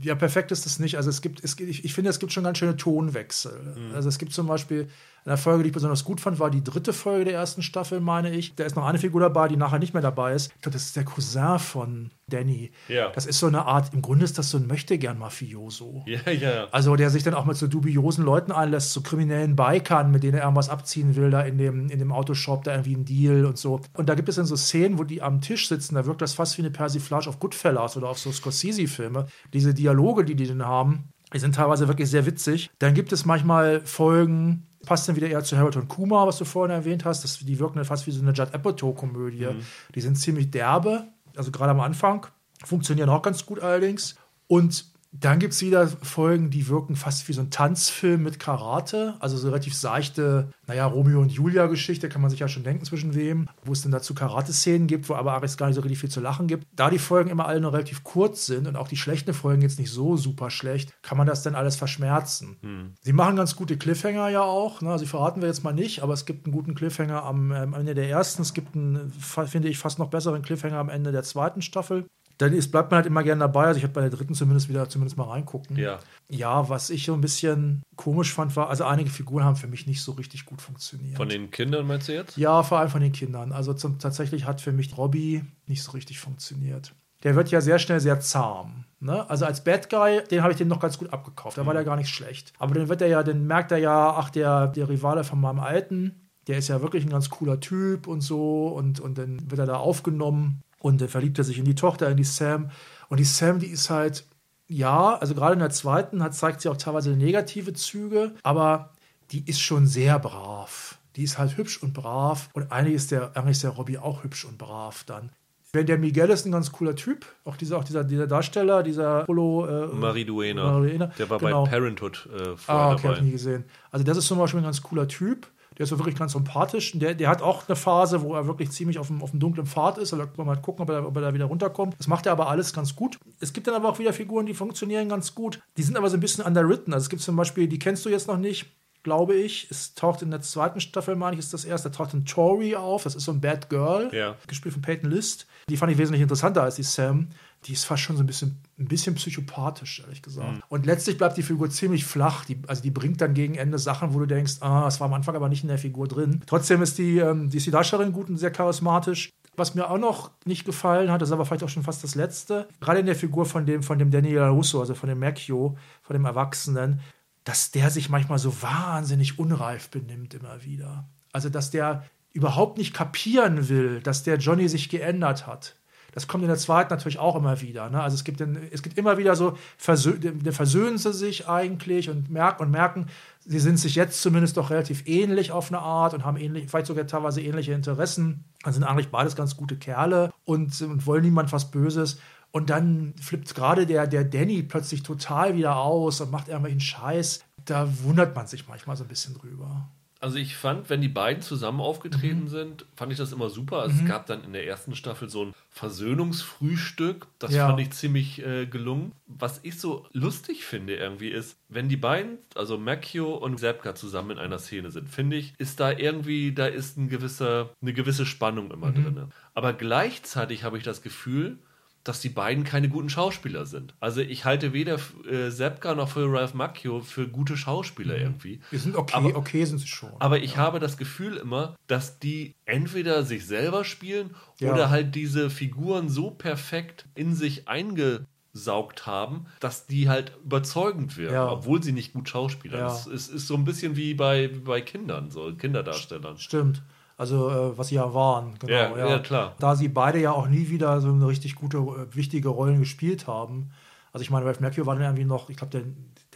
Speaker 2: Ja, perfekt ist es nicht. Also es gibt, es, ich, ich finde, es gibt schon ganz schöne Tonwechsel. Also es gibt zum Beispiel eine Folge, die ich besonders gut fand, war die dritte Folge der ersten Staffel, meine ich. Da ist noch eine Figur dabei, die nachher nicht mehr dabei ist. Ich glaube, das ist der Cousin von Danny.
Speaker 1: Ja.
Speaker 2: Das ist so eine Art, im Grunde ist das so ein Möchtegern-Mafioso.
Speaker 1: Ja, ja.
Speaker 2: Also der sich dann auch mit so dubiosen Leuten einlässt, so kriminellen Bikern, mit denen er irgendwas abziehen will, da in dem, in dem Autoshop, da irgendwie ein Deal und so. Und da gibt es dann so Szenen, wo die am Tisch sitzen, da wirkt das fast wie eine Persiflage auf Goodfellas oder auf so Scorsese-Filme. Diese Dialoge, die die dann haben, die sind teilweise wirklich sehr witzig. Dann gibt es manchmal Folgen, passt dann wieder eher zu Harold und Kuma, was du vorhin erwähnt hast. Das, die wirken dann fast wie so eine Judd Apatow-Komödie. Die sind ziemlich derbe, also gerade am Anfang. Funktionieren auch ganz gut allerdings. Und dann gibt es wieder Folgen, die wirken fast wie so ein Tanzfilm mit Karate. Also so relativ seichte, naja, Romeo und Julia-Geschichte, kann man sich ja schon denken, zwischen wem. Wo es dann dazu Karate-Szenen gibt, wo aber eigentlich gar nicht so richtig viel zu lachen gibt. Da die Folgen immer alle nur relativ kurz sind und auch die schlechten Folgen jetzt nicht so super schlecht, kann man das dann alles verschmerzen. Sie machen ganz gute Cliffhanger ja auch. Ne? Also die verraten wir jetzt mal nicht, aber es gibt einen guten Cliffhanger am, ähm, am Ende der ersten. Es gibt einen, finde ich, fast noch besseren Cliffhanger am Ende der zweiten Staffel. Dann ist, bleibt man halt immer gerne dabei. Also ich habe bei der dritten zumindest wieder zumindest mal reingucken.
Speaker 1: Ja.
Speaker 2: Ja, was ich so ein bisschen komisch fand, war, also einige Figuren haben für mich nicht so richtig gut funktioniert.
Speaker 1: Von den Kindern meinst du jetzt?
Speaker 2: ja, vor allem von den Kindern. Also zum, tatsächlich hat für mich Robbie nicht so richtig funktioniert. Der wird ja sehr schnell sehr zahm. Ne? Also als Bad Guy, den habe ich den noch ganz gut abgekauft. Da war der gar nicht schlecht. Aber dann wird er ja, dann merkt er ja, ach, der, der Rivale von meinem Alten, der ist ja wirklich ein ganz cooler Typ und so. Und, und dann wird er da aufgenommen und dann verliebt er sich in die Tochter, in die Sam. Und die Sam, die ist halt, ja, also gerade in der zweiten hat, zeigt sie auch teilweise negative Züge, aber die ist schon sehr brav. Die ist halt hübsch und brav. Und eigentlich ist der, eigentlich ist der Robbie auch hübsch und brav dann. Wenn der Miguel ist ein ganz cooler Typ, auch dieser, auch dieser, dieser Darsteller, dieser Polo. Äh,
Speaker 1: Marie Duena.
Speaker 2: Mariduena,
Speaker 1: Der war
Speaker 2: genau.
Speaker 1: bei Parenthood äh, vorher
Speaker 2: Ah, okay, hab ich
Speaker 1: dabei.
Speaker 2: nie gesehen. Also das ist zum Beispiel ein ganz cooler Typ. Der ist so wirklich ganz sympathisch. Der, der hat auch eine Phase, wo er wirklich ziemlich auf dem, auf dem dunklen Pfad ist. Da kann man mal gucken, ob er, ob er da wieder runterkommt. Das macht er aber alles ganz gut. Es gibt dann aber auch wieder Figuren, die funktionieren ganz gut. Die sind aber so ein bisschen underwritten. Also es gibt zum Beispiel, die kennst du jetzt noch nicht, glaube ich. Es taucht in der zweiten Staffel, meine ich, ist das erste, da taucht ein Tori auf. Das ist so ein Bad Girl,
Speaker 1: Ja.
Speaker 2: gespielt von Peyton List. Die fand ich wesentlich interessanter als die Sam. Die ist fast schon so ein bisschen, ein bisschen psychopathisch, ehrlich gesagt. Und letztlich bleibt die Figur ziemlich flach. Die, also die bringt dann gegen Ende Sachen, wo du denkst, ah, das war am Anfang aber nicht in der Figur drin. Trotzdem ist die, ähm, die, ist die Darstellerin gut und sehr charismatisch. Was mir auch noch nicht gefallen hat, das ist aber vielleicht auch schon fast das Letzte, gerade in der Figur von dem, von dem Daniel Russo, also von dem Macchio, von dem Erwachsenen, dass der sich manchmal so wahnsinnig unreif benimmt immer wieder. Also, dass der überhaupt nicht kapieren will, dass der Johnny sich geändert hat. Das kommt in der zweiten natürlich auch immer wieder. Ne? Also es gibt, den, es gibt immer wieder so, versö versöhnen sie sich eigentlich und merken, und merken, sie sind sich jetzt zumindest doch relativ ähnlich auf eine Art und haben ähnlich, vielleicht sogar teilweise ähnliche Interessen. Dann sind eigentlich beides ganz gute Kerle und, und wollen niemand was Böses. Und dann flippt gerade der, der Danny plötzlich total wieder aus und macht irgendwelchen Scheiß. Da wundert man sich manchmal so ein bisschen drüber.
Speaker 1: Also ich fand, wenn die beiden zusammen aufgetreten mhm. sind, fand ich das immer super. Also mhm. Es gab dann in der ersten Staffel so ein Versöhnungsfrühstück. Das ja. fand ich ziemlich äh, gelungen. Was ich so lustig finde irgendwie ist, wenn die beiden, also Macchio und Sepka zusammen in einer Szene sind, finde ich, ist da irgendwie, da ist ein gewisser, eine gewisse Spannung immer mhm. drin. Aber gleichzeitig habe ich das Gefühl, dass die beiden keine guten Schauspieler sind. Also ich halte weder äh, Sepka noch für Ralph Macchio für gute Schauspieler mhm. irgendwie.
Speaker 2: Wir sind okay, aber, okay sind sie schon.
Speaker 1: Aber ich ja. habe das Gefühl immer, dass die entweder sich selber spielen ja. oder halt diese Figuren so perfekt in sich eingesaugt haben, dass die halt überzeugend werden, ja. obwohl sie nicht gut Schauspieler. Ja. Es, es ist so ein bisschen wie bei, bei Kindern, so Kinderdarstellern.
Speaker 2: Stimmt. Also äh, was sie ja waren,
Speaker 1: genau. Ja, ja. ja, klar.
Speaker 2: Da sie beide ja auch nie wieder so eine richtig gute, äh, wichtige Rollen gespielt haben. Also ich meine, Ralph Macchio war dann irgendwie noch, ich glaube, der,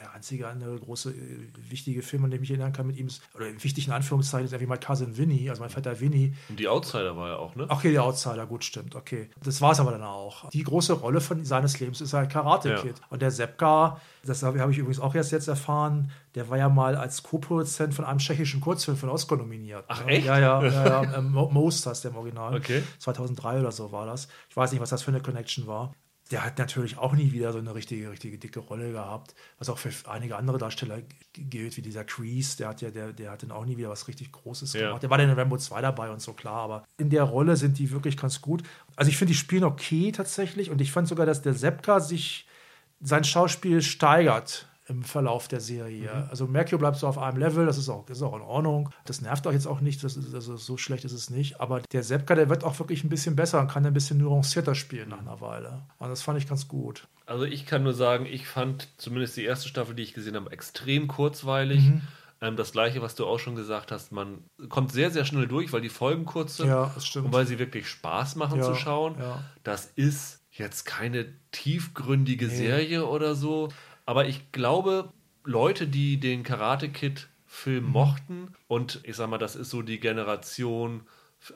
Speaker 2: der einzige andere große, äh, wichtige Film, an den ich mich erinnern kann mit ihm, ist, oder wichtig in Anführungszeichen, ist irgendwie mein Cousin Winnie, also mein Vetter Winnie.
Speaker 1: Und die Outsider war ja auch, ne?
Speaker 2: Okay, der Outsider, gut, stimmt, okay. Das war es aber dann auch. Die große Rolle von seines Lebens ist halt Karate Kid. Ja. Und der Seppka, das habe ich übrigens auch erst jetzt erfahren, der war ja mal als Co-Produzent von einem tschechischen Kurzfilm von Oscar nominiert.
Speaker 1: Ach, echt?
Speaker 2: Ja, ja, ja, ja. Ähm, Most heißt der im Original.
Speaker 1: Okay.
Speaker 2: 2003 oder so war das. Ich weiß nicht, was das für eine Connection war der hat natürlich auch nie wieder so eine richtige, richtige dicke Rolle gehabt, was auch für einige andere Darsteller gilt, wie dieser Crease, der hat ja, der, der hat dann auch nie wieder was richtig Großes ja. gemacht. Der war dann in Rambo 2 dabei und so klar, aber in der Rolle sind die wirklich ganz gut. Also ich finde, die spielen okay tatsächlich und ich fand sogar, dass der Sepka sich sein Schauspiel steigert im Verlauf der Serie. Mhm. Also Mercury bleibt so auf einem Level, das ist auch, ist auch in Ordnung. Das nervt auch jetzt auch nicht, das ist, also so schlecht ist es nicht. Aber der Sepka, der wird auch wirklich ein bisschen besser und kann ein bisschen nuancierter spielen nach einer Weile. Und das fand ich ganz gut.
Speaker 1: Also ich kann nur sagen, ich fand zumindest die erste Staffel, die ich gesehen habe, extrem kurzweilig. Mhm. Ähm, das gleiche, was du auch schon gesagt hast, man kommt sehr, sehr schnell durch, weil die Folgen kurz sind
Speaker 2: ja, das stimmt.
Speaker 1: und weil sie wirklich Spaß machen
Speaker 2: ja,
Speaker 1: zu schauen.
Speaker 2: Ja.
Speaker 1: Das ist jetzt keine tiefgründige nee. Serie oder so. Aber ich glaube, Leute, die den Karate Kid Film mhm. mochten und ich sag mal, das ist so die Generation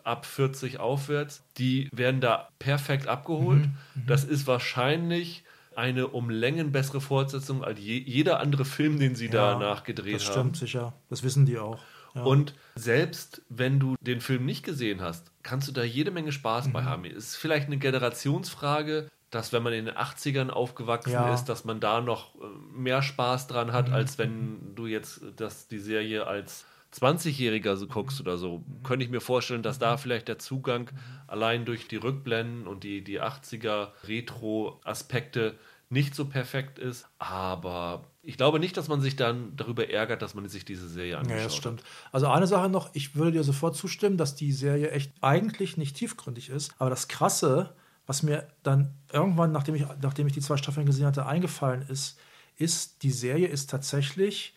Speaker 1: ab 40 aufwärts, die werden da perfekt abgeholt. Mhm. Mhm. Das ist wahrscheinlich eine um Längen bessere Fortsetzung als je, jeder andere Film, den sie ja, danach gedreht haben. Das
Speaker 2: stimmt
Speaker 1: haben.
Speaker 2: sicher. Das wissen die auch.
Speaker 1: Ja. Und selbst wenn du den Film nicht gesehen hast, kannst du da jede Menge Spaß mhm. bei haben. Es ist vielleicht eine Generationsfrage, dass wenn man in den 80ern aufgewachsen ja. ist, dass man da noch äh, mehr Spaß dran hat, mhm. als wenn du jetzt das, die Serie als 20-Jähriger so guckst oder so. Könnte ich mir vorstellen, dass da vielleicht der Zugang allein durch die Rückblenden und die, die 80er Retro-Aspekte nicht so perfekt ist. Aber ich glaube nicht, dass man sich dann darüber ärgert, dass man sich diese Serie anschaut.
Speaker 2: Ja, das stimmt. Also eine Sache noch, ich würde dir sofort zustimmen, dass die Serie echt eigentlich nicht tiefgründig ist. Aber das Krasse was mir dann irgendwann, nachdem ich, nachdem ich die zwei Staffeln gesehen hatte, eingefallen ist, ist, die Serie ist tatsächlich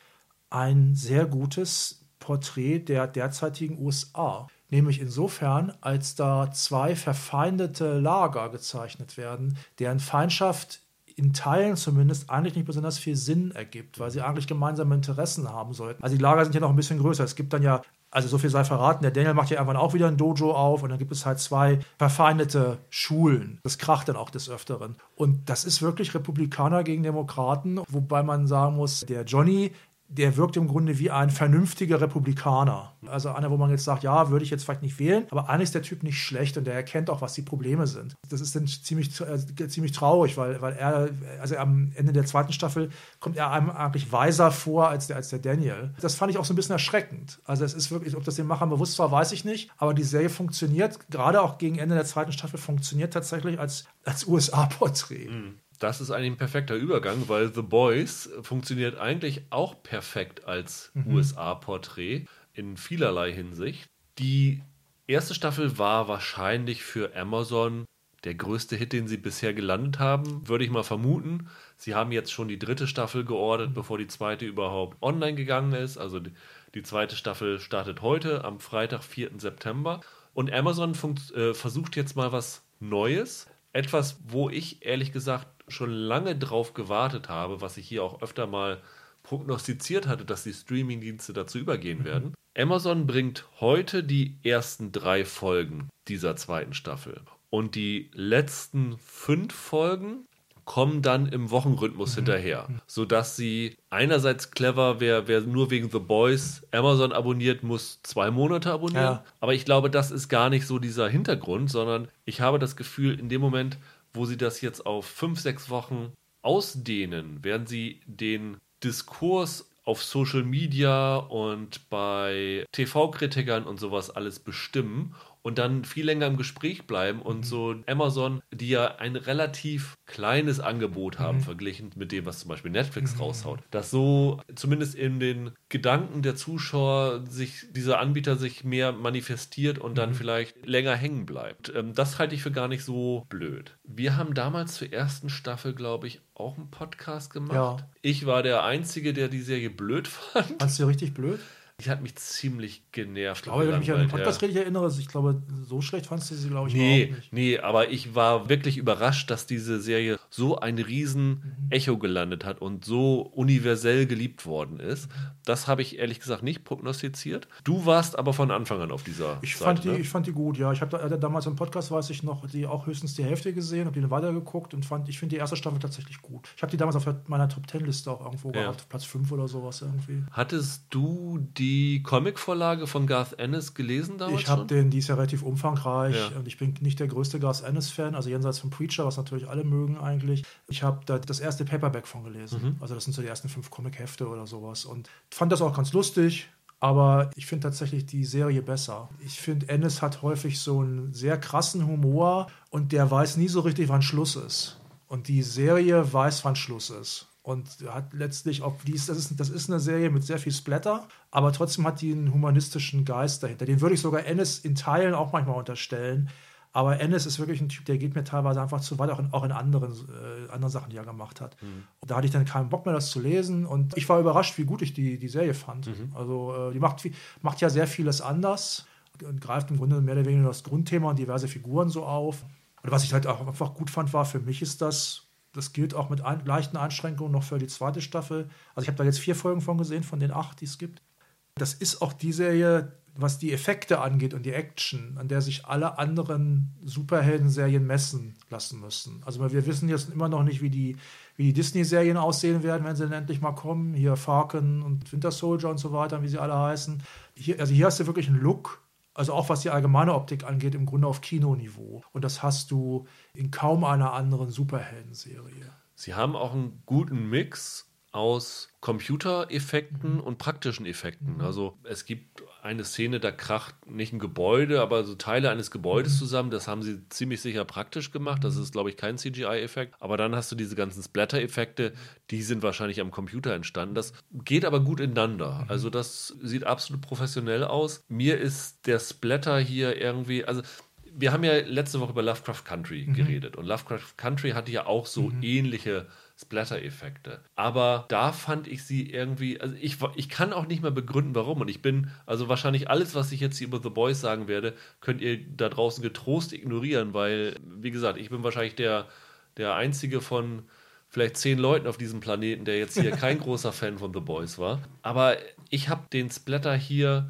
Speaker 2: ein sehr gutes Porträt der derzeitigen USA. Nämlich insofern, als da zwei verfeindete Lager gezeichnet werden, deren Feindschaft in Teilen zumindest eigentlich nicht besonders viel Sinn ergibt, weil sie eigentlich gemeinsame Interessen haben sollten. Also die Lager sind ja noch ein bisschen größer. Es gibt dann ja also so viel sei verraten, der Daniel macht ja irgendwann auch wieder ein Dojo auf und dann gibt es halt zwei verfeindete Schulen. Das kracht dann auch des Öfteren. Und das ist wirklich Republikaner gegen Demokraten, wobei man sagen muss, der Johnny der wirkt im Grunde wie ein vernünftiger Republikaner. Also einer, wo man jetzt sagt, ja, würde ich jetzt vielleicht nicht wählen, aber eigentlich ist der Typ nicht schlecht und der erkennt auch, was die Probleme sind. Das ist dann ziemlich, äh, ziemlich traurig, weil, weil er, also am Ende der zweiten Staffel kommt er einem eigentlich weiser vor als der, als der Daniel. Das fand ich auch so ein bisschen erschreckend. Also es ist wirklich, ob das den Machern bewusst war, weiß ich nicht, aber die Serie funktioniert, gerade auch gegen Ende der zweiten Staffel, funktioniert tatsächlich als, als USA-Porträt. Mhm
Speaker 1: das ist eigentlich ein perfekter Übergang, weil The Boys funktioniert eigentlich auch perfekt als mhm. USA-Porträt in vielerlei Hinsicht. Die erste Staffel war wahrscheinlich für Amazon der größte Hit, den sie bisher gelandet haben, würde ich mal vermuten. Sie haben jetzt schon die dritte Staffel geordert, bevor die zweite überhaupt online gegangen ist. Also die, zweite Staffel startet heute am Freitag, 4. September. Und Amazon äh, versucht jetzt mal was Neues etwas, wo ich ehrlich gesagt schon lange drauf gewartet habe, was ich hier auch öfter mal prognostiziert hatte, dass die Streamingdienste dazu übergehen werden. Amazon bringt heute die ersten drei Folgen dieser zweiten Staffel. Und die letzten fünf Folgen kommen dann im Wochenrhythmus mhm. hinterher, sodass sie einerseits clever, wer, wer nur wegen The Boys Amazon abonniert, muss zwei Monate abonnieren. Ja. Aber ich glaube, das ist gar nicht so dieser Hintergrund, sondern ich habe das Gefühl, in dem Moment, wo sie das jetzt auf fünf, sechs Wochen ausdehnen, werden sie den Diskurs auf Social Media und bei TV-Kritikern und sowas alles bestimmen und dann viel länger im Gespräch bleiben und mhm. so Amazon, die ja ein relativ kleines Angebot haben, mhm. verglichen mit dem, was zum Beispiel Netflix mhm. raushaut, dass so zumindest in den Gedanken der Zuschauer sich dieser Anbieter sich mehr manifestiert und dann mhm. vielleicht länger hängen bleibt. Ähm, das halte ich für gar nicht so blöd. Wir haben damals zur ersten Staffel, glaube ich, auch einen Podcast gemacht. Ja. Ich war der Einzige, der die Serie blöd fand.
Speaker 2: Fandst du richtig blöd?
Speaker 1: Die hat mich ziemlich genervt.
Speaker 2: Ich glaube, wenn ich mich an den Podcast richtig erinnere, ich glaube, so schlecht fandest du sie, glaube ich,
Speaker 1: nee,
Speaker 2: auch nicht.
Speaker 1: Nee, aber ich war wirklich überrascht, dass diese Serie so ein riesen mhm. Echo gelandet hat und so universell geliebt worden ist. Das habe ich ehrlich gesagt nicht prognostiziert. Du warst aber von Anfang an auf dieser
Speaker 2: ich
Speaker 1: Seite,
Speaker 2: fand die, ne? Ich fand die gut, ja. Ich habe da, damals im Podcast, weiß ich noch, die auch höchstens die Hälfte gesehen, habe die dann weitergeguckt und fand, ich finde die erste Staffel tatsächlich gut. Ich habe die damals auf meiner Top-10-Liste auch irgendwo ja. gehabt, Platz 5 oder sowas irgendwie.
Speaker 1: Hattest du die Comic Vorlage von Garth Ennis gelesen
Speaker 2: damals? Ich habe den, die ist ja relativ umfangreich ja. und ich bin nicht der größte Garth Ennis-Fan, also jenseits von Preacher, was natürlich alle mögen eigentlich. Ich habe da das erste Paperback von gelesen. Mhm. Also das sind so die ersten fünf Comic-Hefte oder sowas und fand das auch ganz lustig. Aber ich finde tatsächlich die Serie besser. Ich finde, Ennis hat häufig so einen sehr krassen Humor und der weiß nie so richtig, wann Schluss ist. Und die Serie weiß, wann Schluss ist und hat letztlich auch dies, das ist, das ist eine Serie mit sehr viel Splatter, aber trotzdem hat die einen humanistischen Geist dahinter. Den würde ich sogar Ennis in Teilen auch manchmal unterstellen. Aber Ennis ist wirklich ein Typ, der geht mir teilweise einfach zu weit, auch in, auch in anderen, äh, anderen Sachen, die er gemacht hat. Mhm. da hatte ich dann keinen Bock mehr, das zu lesen. Und ich war überrascht, wie gut ich die, die Serie fand. Mhm. Also, äh, die macht, macht ja sehr vieles anders und greift im Grunde mehr oder weniger das Grundthema und diverse Figuren so auf. Und was ich halt auch einfach gut fand, war, für mich ist das das gilt auch mit ein, leichten Einschränkungen noch für die zweite Staffel. Also ich habe da jetzt vier Folgen von gesehen, von den acht, die es gibt. Das ist auch die Serie, was die Effekte angeht und die Action, an der sich alle anderen Superhelden-Serien messen lassen müssen. Also wir wissen jetzt immer noch nicht, wie die, wie die Disney-Serien aussehen werden, wenn sie dann endlich mal kommen. Hier Falcon und Winter Soldier und so weiter, wie sie alle heißen. Hier, also hier hast du wirklich einen Look, also auch was die allgemeine Optik angeht, im Grunde auf Kinoniveau. Und das hast du in kaum einer anderen Superhelden-Serie.
Speaker 1: Sie haben auch einen guten Mix aus Computereffekten und praktischen Effekten. Mhm. Also es gibt eine Szene, da kracht nicht ein Gebäude, aber so Teile eines Gebäudes mhm. zusammen. Das haben sie ziemlich sicher praktisch gemacht. Das ist, glaube ich, kein CGI-Effekt. Aber dann hast du diese ganzen Splatter-Effekte, die sind wahrscheinlich am Computer entstanden. Das geht aber gut ineinander. Mhm. Also das sieht absolut professionell aus. Mir ist der Splatter hier irgendwie, also wir haben ja letzte Woche über Lovecraft Country mhm. geredet und Lovecraft Country hatte ja auch so mhm. ähnliche Splatter-Effekte. Aber da fand ich sie irgendwie, also ich, ich kann auch nicht mehr begründen, warum. Und ich bin, also wahrscheinlich alles, was ich jetzt hier über The Boys sagen werde, könnt ihr da draußen getrost ignorieren, weil, wie gesagt, ich bin wahrscheinlich der, der einzige von vielleicht zehn Leuten auf diesem Planeten, der jetzt hier kein großer Fan von The Boys war. Aber ich habe den Splatter hier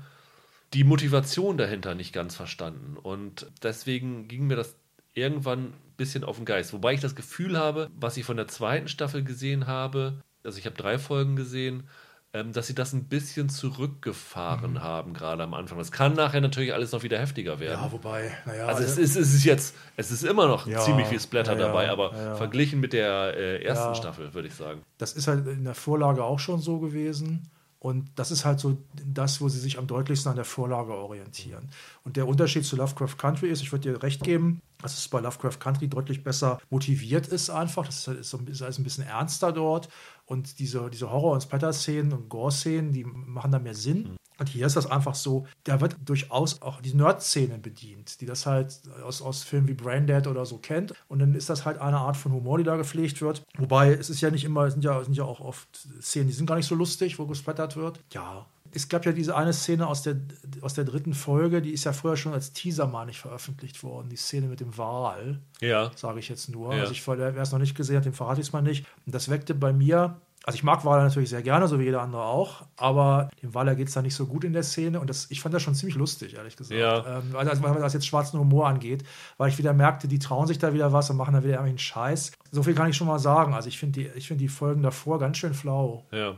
Speaker 1: die Motivation dahinter nicht ganz verstanden. Und deswegen ging mir das irgendwann ein bisschen auf den Geist. Wobei ich das Gefühl habe, was ich von der zweiten Staffel gesehen habe, also ich habe drei Folgen gesehen, ähm, dass sie das ein bisschen zurückgefahren mhm. haben, gerade am Anfang. Das kann nachher natürlich alles noch wieder heftiger werden.
Speaker 2: Ja, wobei, naja.
Speaker 1: Also es ist, es ist jetzt, es ist immer noch ja, ziemlich viel Splatter ja, dabei, aber ja, verglichen mit der äh, ersten Staffel, würde ich sagen.
Speaker 2: Das ist halt in der Vorlage auch schon so gewesen. Und das ist halt so das, wo sie sich am deutlichsten an der Vorlage orientieren. Und der Unterschied zu Lovecraft Country ist, ich würde dir recht geben, dass es bei Lovecraft Country deutlich besser motiviert ist einfach. Das ist, so, ist ein bisschen ernster dort. Und diese, diese Horror- und Splatter-Szenen und Gore-Szenen, die machen da mehr Sinn. Und hier ist das einfach so, da wird durchaus auch die Nerd-Szene bedient, die das halt aus, aus Filmen wie Braindead oder so kennt. Und dann ist das halt eine Art von Humor, die da gepflegt wird. Wobei es ist ja nicht immer, es sind ja, sind ja auch oft Szenen, die sind gar nicht so lustig, wo gesplattert wird. Ja, Es gab ja diese eine Szene aus der, aus der dritten Folge, die ist ja früher schon als Teaser mal nicht veröffentlicht worden. Die Szene mit dem Wal,
Speaker 1: Ja.
Speaker 2: sage ich jetzt nur.
Speaker 1: Ja.
Speaker 2: Also ich, wer es noch nicht gesehen hat, dem verrate ich es mal nicht. Und das weckte bei mir, also ich mag Wale natürlich sehr gerne, so wie jeder andere auch, aber dem Waler geht es da nicht so gut in der Szene und das, ich fand das schon ziemlich lustig, ehrlich gesagt.
Speaker 1: Ja.
Speaker 2: Ähm, also was jetzt schwarzen Humor angeht, weil ich wieder merkte, die trauen sich da wieder was und machen da wieder irgendwelchen Scheiß. So viel kann ich schon mal sagen. Also ich finde die, ich finde die Folgen davor ganz schön flau.
Speaker 1: Ja.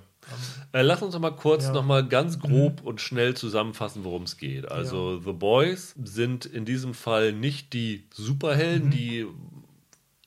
Speaker 1: Äh, lass uns noch mal kurz
Speaker 2: Ja. Mhm.
Speaker 1: noch mal ganz grob und schnell zusammenfassen, worum es geht. Also The Boys sind in diesem Fall nicht die Superhelden,
Speaker 2: Mhm.
Speaker 1: die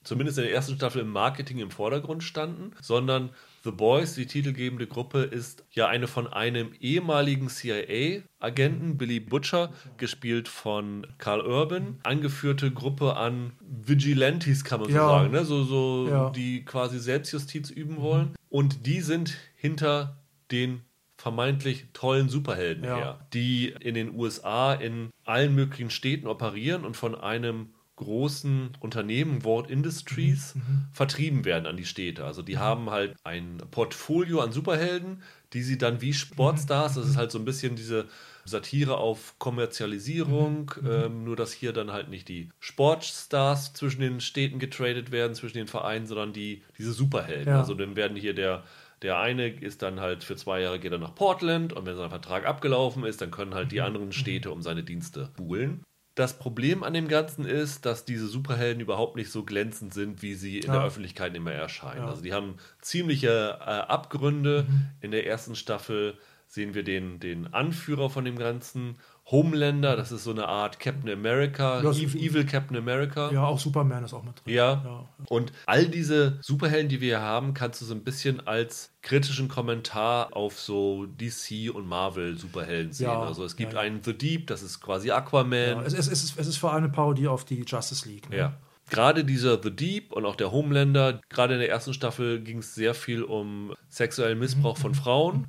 Speaker 1: zumindest in der ersten Staffel im Marketing im Vordergrund standen, sondern The Boys, die titelgebende Gruppe, ist ja eine von einem ehemaligen CIA-Agenten, Billy Butcher, gespielt von Carl Urban, angeführte Gruppe an Vigilantes, kann man so
Speaker 2: Ja.
Speaker 1: sagen, ne? so, so
Speaker 2: Ja.
Speaker 1: die quasi Selbstjustiz üben wollen. Und die sind hinter den vermeintlich tollen Superhelden
Speaker 2: Ja.
Speaker 1: her, die in den USA in allen möglichen Städten operieren und von einem großen Unternehmen, Ward Industries, vertrieben werden an die Städte. Also die haben halt ein Portfolio an Superhelden, die sie dann wie Sportstars, das ist halt so ein bisschen diese Satire auf Kommerzialisierung, ähm, nur dass hier dann halt nicht die Sportstars zwischen den Städten getradet werden, zwischen den Vereinen, sondern die, diese Superhelden.
Speaker 2: Ja.
Speaker 1: Also dann werden hier der, der eine ist dann halt für zwei Jahre geht er nach Portland und wenn sein Vertrag abgelaufen ist, dann können halt die anderen Städte um seine Dienste buhlen. Das Problem an dem Ganzen ist, dass diese Superhelden überhaupt nicht so glänzend sind, wie sie in
Speaker 2: Ja.
Speaker 1: der Öffentlichkeit immer erscheinen.
Speaker 2: Ja.
Speaker 1: Also die haben ziemliche äh, Abgründe. In der ersten Staffel sehen wir den, den Anführer von dem Ganzen, Homelander, das ist so eine Art Captain America,
Speaker 2: Ja,
Speaker 1: Ev
Speaker 2: so-
Speaker 1: Evil Captain America.
Speaker 2: Ja, auch Superman ist auch mit drin.
Speaker 1: Ja.
Speaker 2: Ja.
Speaker 1: Und all diese Superhelden, die wir hier haben, kannst du so ein bisschen als kritischen Kommentar auf so DC und Marvel Superhelden sehen.
Speaker 2: Ja,
Speaker 1: Also es gibt einen The Deep, das ist quasi Aquaman.
Speaker 2: Es, ist, es, ist, es ist vor allem eine Parodie auf die Justice League. Ne?
Speaker 1: Ja. Gerade dieser The Deep und auch der Homelander, gerade in der ersten Staffel ging es sehr viel um sexuellen Missbrauch von Frauen.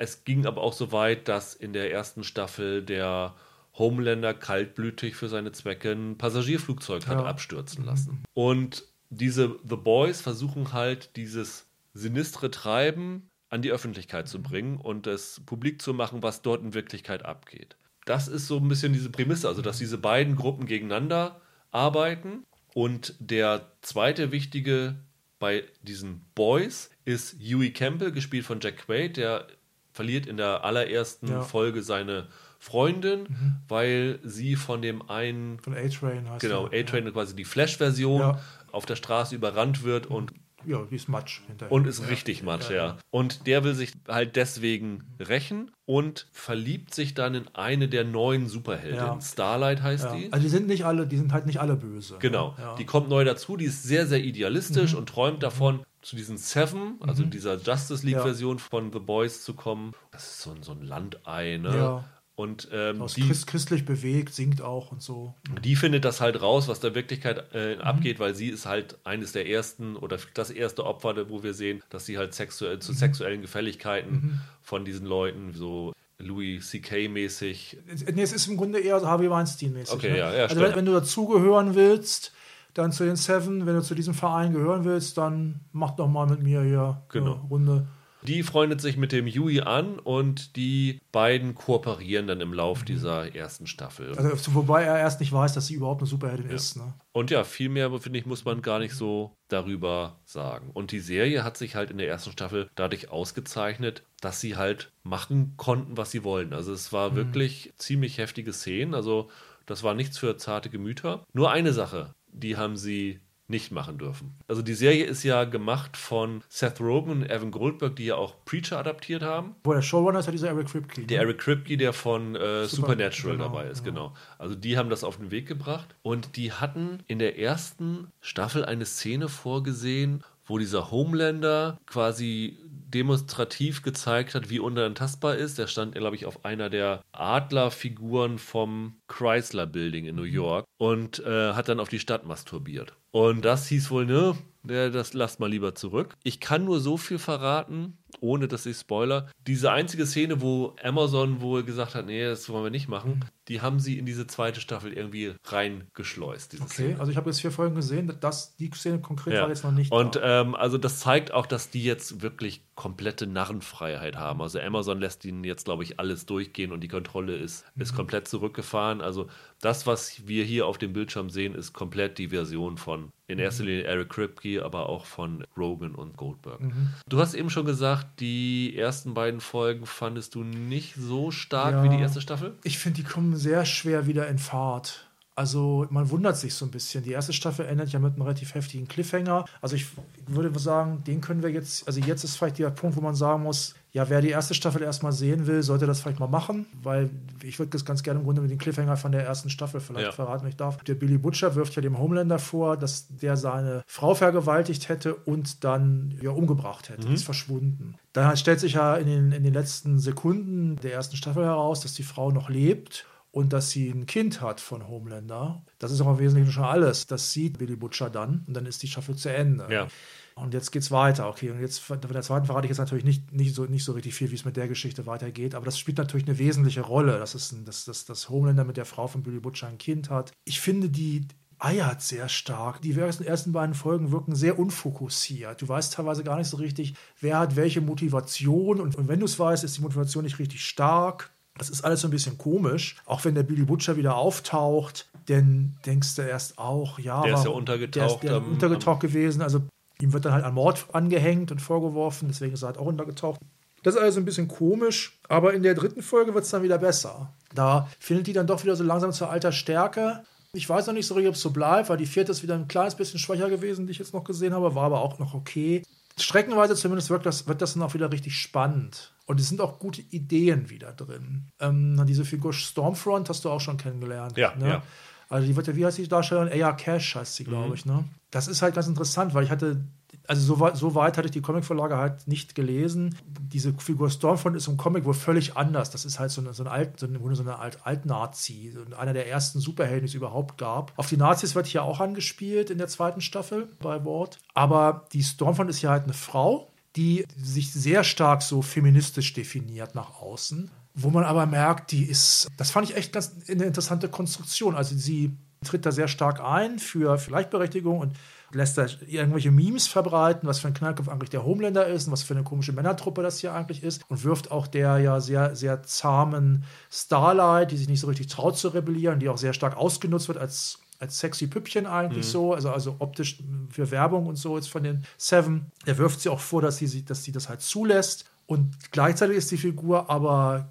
Speaker 1: Es ging aber auch so weit, dass in der ersten Staffel der Homelander kaltblütig für seine Zwecke ein Passagierflugzeug hat
Speaker 2: Ja.
Speaker 1: abstürzen lassen. Und diese The Boys versuchen halt dieses sinistre Treiben an die Öffentlichkeit zu bringen und es publik zu machen, was dort in Wirklichkeit abgeht. Das ist so ein bisschen diese Prämisse, also dass diese beiden Gruppen gegeneinander arbeiten. Und der zweite wichtige bei diesen Boys ist Huey Campbell, gespielt von Jack Quaid, der verliert in der allerersten
Speaker 2: Ja.
Speaker 1: Folge seine Freundin, weil sie von dem einen
Speaker 2: Von A-Train heißt
Speaker 1: Genau. A-Train quasi die Flash-Version
Speaker 2: Ja.
Speaker 1: auf der Straße überrannt wird und,
Speaker 2: Ja, die ist Matsch hinterher.
Speaker 1: und ist richtig matsch, ja. Und der will sich halt deswegen rächen und verliebt sich dann in eine der neuen Superheldinnen.
Speaker 2: Ja.
Speaker 1: Starlight heißt
Speaker 2: Ja.
Speaker 1: die.
Speaker 2: Also die sind nicht alle, die sind halt nicht alle böse.
Speaker 1: Genau,
Speaker 2: Ja. Mhm.
Speaker 1: die kommt neu dazu, die ist sehr, sehr idealistisch und träumt davon, zu diesen Seven, also dieser Justice League-Version von The Boys zu kommen. Das ist so ein, so ein Landei, ne?
Speaker 2: Ja.
Speaker 1: Und ähm,
Speaker 2: Aus
Speaker 1: die,
Speaker 2: Christ, christlich bewegt, singt auch und so.
Speaker 1: die findet das halt raus, was da Wirklichkeit äh,
Speaker 2: Mhm.
Speaker 1: abgeht, weil sie ist halt eines der ersten oder das erste Opfer, wo wir sehen, dass sie halt sexuell
Speaker 2: Mhm.
Speaker 1: zu sexuellen Gefälligkeiten von diesen Leuten so Louis C.K. mäßig.
Speaker 2: Nee, es ist im Grunde eher Harvey Weinstein-mäßig.
Speaker 1: Okay,
Speaker 2: ne?
Speaker 1: ja, ja,
Speaker 2: also
Speaker 1: stimmt.
Speaker 2: wenn, wenn du dazugehören willst, dann zu den Seven, wenn du zu diesem Verein gehören willst, dann mach doch mal mit mir hier
Speaker 1: Genau.
Speaker 2: eine Runde.
Speaker 1: Die freundet sich mit dem Yui an und die beiden kooperieren dann im
Speaker 2: Mhm.
Speaker 1: Lauf dieser ersten Staffel.
Speaker 2: Also, wobei er erst nicht weiß, dass sie überhaupt eine Superheldin ist. Ne?
Speaker 1: Und ja, viel mehr, finde ich, muss man gar nicht so darüber sagen. Und die Serie hat sich halt in der ersten Staffel dadurch ausgezeichnet, dass sie halt machen konnten, was sie wollen. Also es war wirklich ziemlich heftige Szenen. Also das war nichts für zarte Gemüter. Nur eine Sache, die haben sie nicht machen dürfen. Also die Serie ist ja gemacht von Seth Rogen und Evan Goldberg, die ja auch Preacher adaptiert haben.
Speaker 2: Wo der Showrunner ist ja dieser Eric Kripke.
Speaker 1: Der
Speaker 2: ne?
Speaker 1: Eric Kripke, der von äh,
Speaker 2: Super-
Speaker 1: Supernatural
Speaker 2: genau,
Speaker 1: dabei ist,
Speaker 2: ja.
Speaker 1: genau. Also die haben das auf den Weg gebracht und die hatten in der ersten Staffel eine Szene vorgesehen, wo dieser Homelander quasi demonstrativ gezeigt hat, wie unantastbar ist. Der stand, glaube ich, auf einer der Adlerfiguren vom Chrysler Building in New York und äh, hat dann auf die Stadt masturbiert. Und das hieß wohl, ne, das lasst mal lieber zurück. Ich kann nur so viel verraten, ohne dass ich spoiler. Diese einzige Szene, wo Amazon wohl gesagt hat, nee, das wollen wir nicht machen, die haben sie in diese zweite Staffel irgendwie reingeschleust.
Speaker 2: Okay,
Speaker 1: Szene.
Speaker 2: also ich habe jetzt vier Folgen gesehen, dass die Szene konkret
Speaker 1: Ja.
Speaker 2: war jetzt noch nicht.
Speaker 1: Und
Speaker 2: da.
Speaker 1: ähm, also das zeigt auch, dass die jetzt wirklich komplette Narrenfreiheit haben. Also Amazon lässt ihnen jetzt, glaube ich, alles durchgehen und die Kontrolle ist,
Speaker 2: Mhm.
Speaker 1: ist komplett zurückgefahren. Also das, was wir hier auf dem Bildschirm sehen, ist komplett die Version von in
Speaker 2: Mhm.
Speaker 1: erster Linie Eric Kripke, aber auch von Rogan und Goldberg.
Speaker 2: Mhm.
Speaker 1: Du hast eben schon gesagt, die ersten beiden Folgen fandest du nicht so stark
Speaker 2: Ja.
Speaker 1: wie die erste Staffel.
Speaker 2: ich finde, die kommen sehr schwer wieder in Fahrt. Also man wundert sich so ein bisschen. Die erste Staffel endet ja mit einem relativ heftigen Cliffhanger. Also ich würde sagen, den können wir jetzt, also jetzt ist vielleicht der Punkt, wo man sagen muss, ja, wer die erste Staffel erstmal sehen will, sollte das vielleicht mal machen, weil ich würde das ganz gerne im Grunde mit den Cliffhanger von der ersten Staffel vielleicht
Speaker 1: Ja.
Speaker 2: verraten, wenn ich darf. Der Billy Butcher wirft ja dem Homelander vor, dass der seine Frau vergewaltigt hätte und dann ja umgebracht hätte. Die ist verschwunden. Dann stellt sich ja in den, in den letzten Sekunden der ersten Staffel heraus, dass die Frau noch lebt und dass sie ein Kind hat von Homelander. Das ist auch im Wesentlichen schon alles. Das sieht Billy Butcher dann und dann ist die Staffel zu Ende.
Speaker 1: Ja.
Speaker 2: Und jetzt geht's weiter. Okay, und jetzt von der zweiten verrate ich jetzt natürlich nicht, nicht, so, nicht so richtig viel, wie es mit der Geschichte weitergeht, aber das spielt natürlich eine wesentliche Rolle, dass, es ein, dass, dass, dass Homelander mit der Frau von Billy Butcher ein Kind hat. Ich finde, die eiert sehr stark. Die ersten, ersten beiden Folgen wirken sehr unfokussiert. Du weißt teilweise gar nicht so richtig, wer hat welche Motivation und, und wenn du es weißt, ist die Motivation nicht richtig stark. Das ist alles so ein bisschen komisch. Auch wenn der Billy Butcher wieder auftaucht, dann denkst du erst auch, ja,
Speaker 1: Der ist ja
Speaker 2: warum-
Speaker 1: untergetaucht
Speaker 2: Der ist, der
Speaker 1: am-
Speaker 2: untergetaucht gewesen. Also ihm wird dann halt ein Mord angehängt und vorgeworfen, deswegen ist er halt auch untergetaucht. Das ist alles ein bisschen komisch, aber in der dritten Folge wird es dann wieder besser. Da findet die dann doch wieder so langsam zur alter Stärke. Ich weiß noch nicht so richtig, ob es so bleibt, weil die vierte ist wieder ein kleines bisschen schwächer gewesen, die ich jetzt noch gesehen habe, war aber auch noch okay. Streckenweise zumindest wird das, wird das dann auch wieder richtig spannend. Und es sind auch gute Ideen wieder drin. Ähm, diese Figur Stormfront hast du auch schon kennengelernt.
Speaker 1: Ja,
Speaker 2: ne?
Speaker 1: ja.
Speaker 2: Also die wird ja, wie heißt die Darstellerin? Aya Cash heißt sie, glaube ich. Ne? Das ist halt ganz interessant, weil ich hatte, also so weit, so weit hatte ich die Comicvorlage halt nicht gelesen. Diese Figur Stormfront ist im Comic wohl völlig anders. Das ist halt so, eine, so ein Alt, so eine, so eine Alt, Alt-Nazi, so einer der ersten Superhelden, die es überhaupt gab. Auf die Nazis wird hier auch angespielt in der zweiten Staffel bei Ward. Aber die Stormfront ist ja halt eine Frau, die sich sehr stark so feministisch definiert nach außen wo man aber merkt, die ist, das fand ich echt ganz eine interessante Konstruktion. Also sie tritt da sehr stark ein für, Gleichberechtigung und lässt da irgendwelche Memes verbreiten, was für ein Knallkopf eigentlich der Homelander ist und was für eine komische Männertruppe das hier eigentlich ist und wirft auch der ja sehr, sehr zahmen Starlight, die sich nicht so richtig traut zu rebellieren, die auch sehr stark ausgenutzt wird als als sexy Püppchen eigentlich so, also, also optisch für Werbung und so jetzt von den Seven. Er wirft sie auch vor, dass sie, dass sie das halt zulässt. Und gleichzeitig ist die Figur aber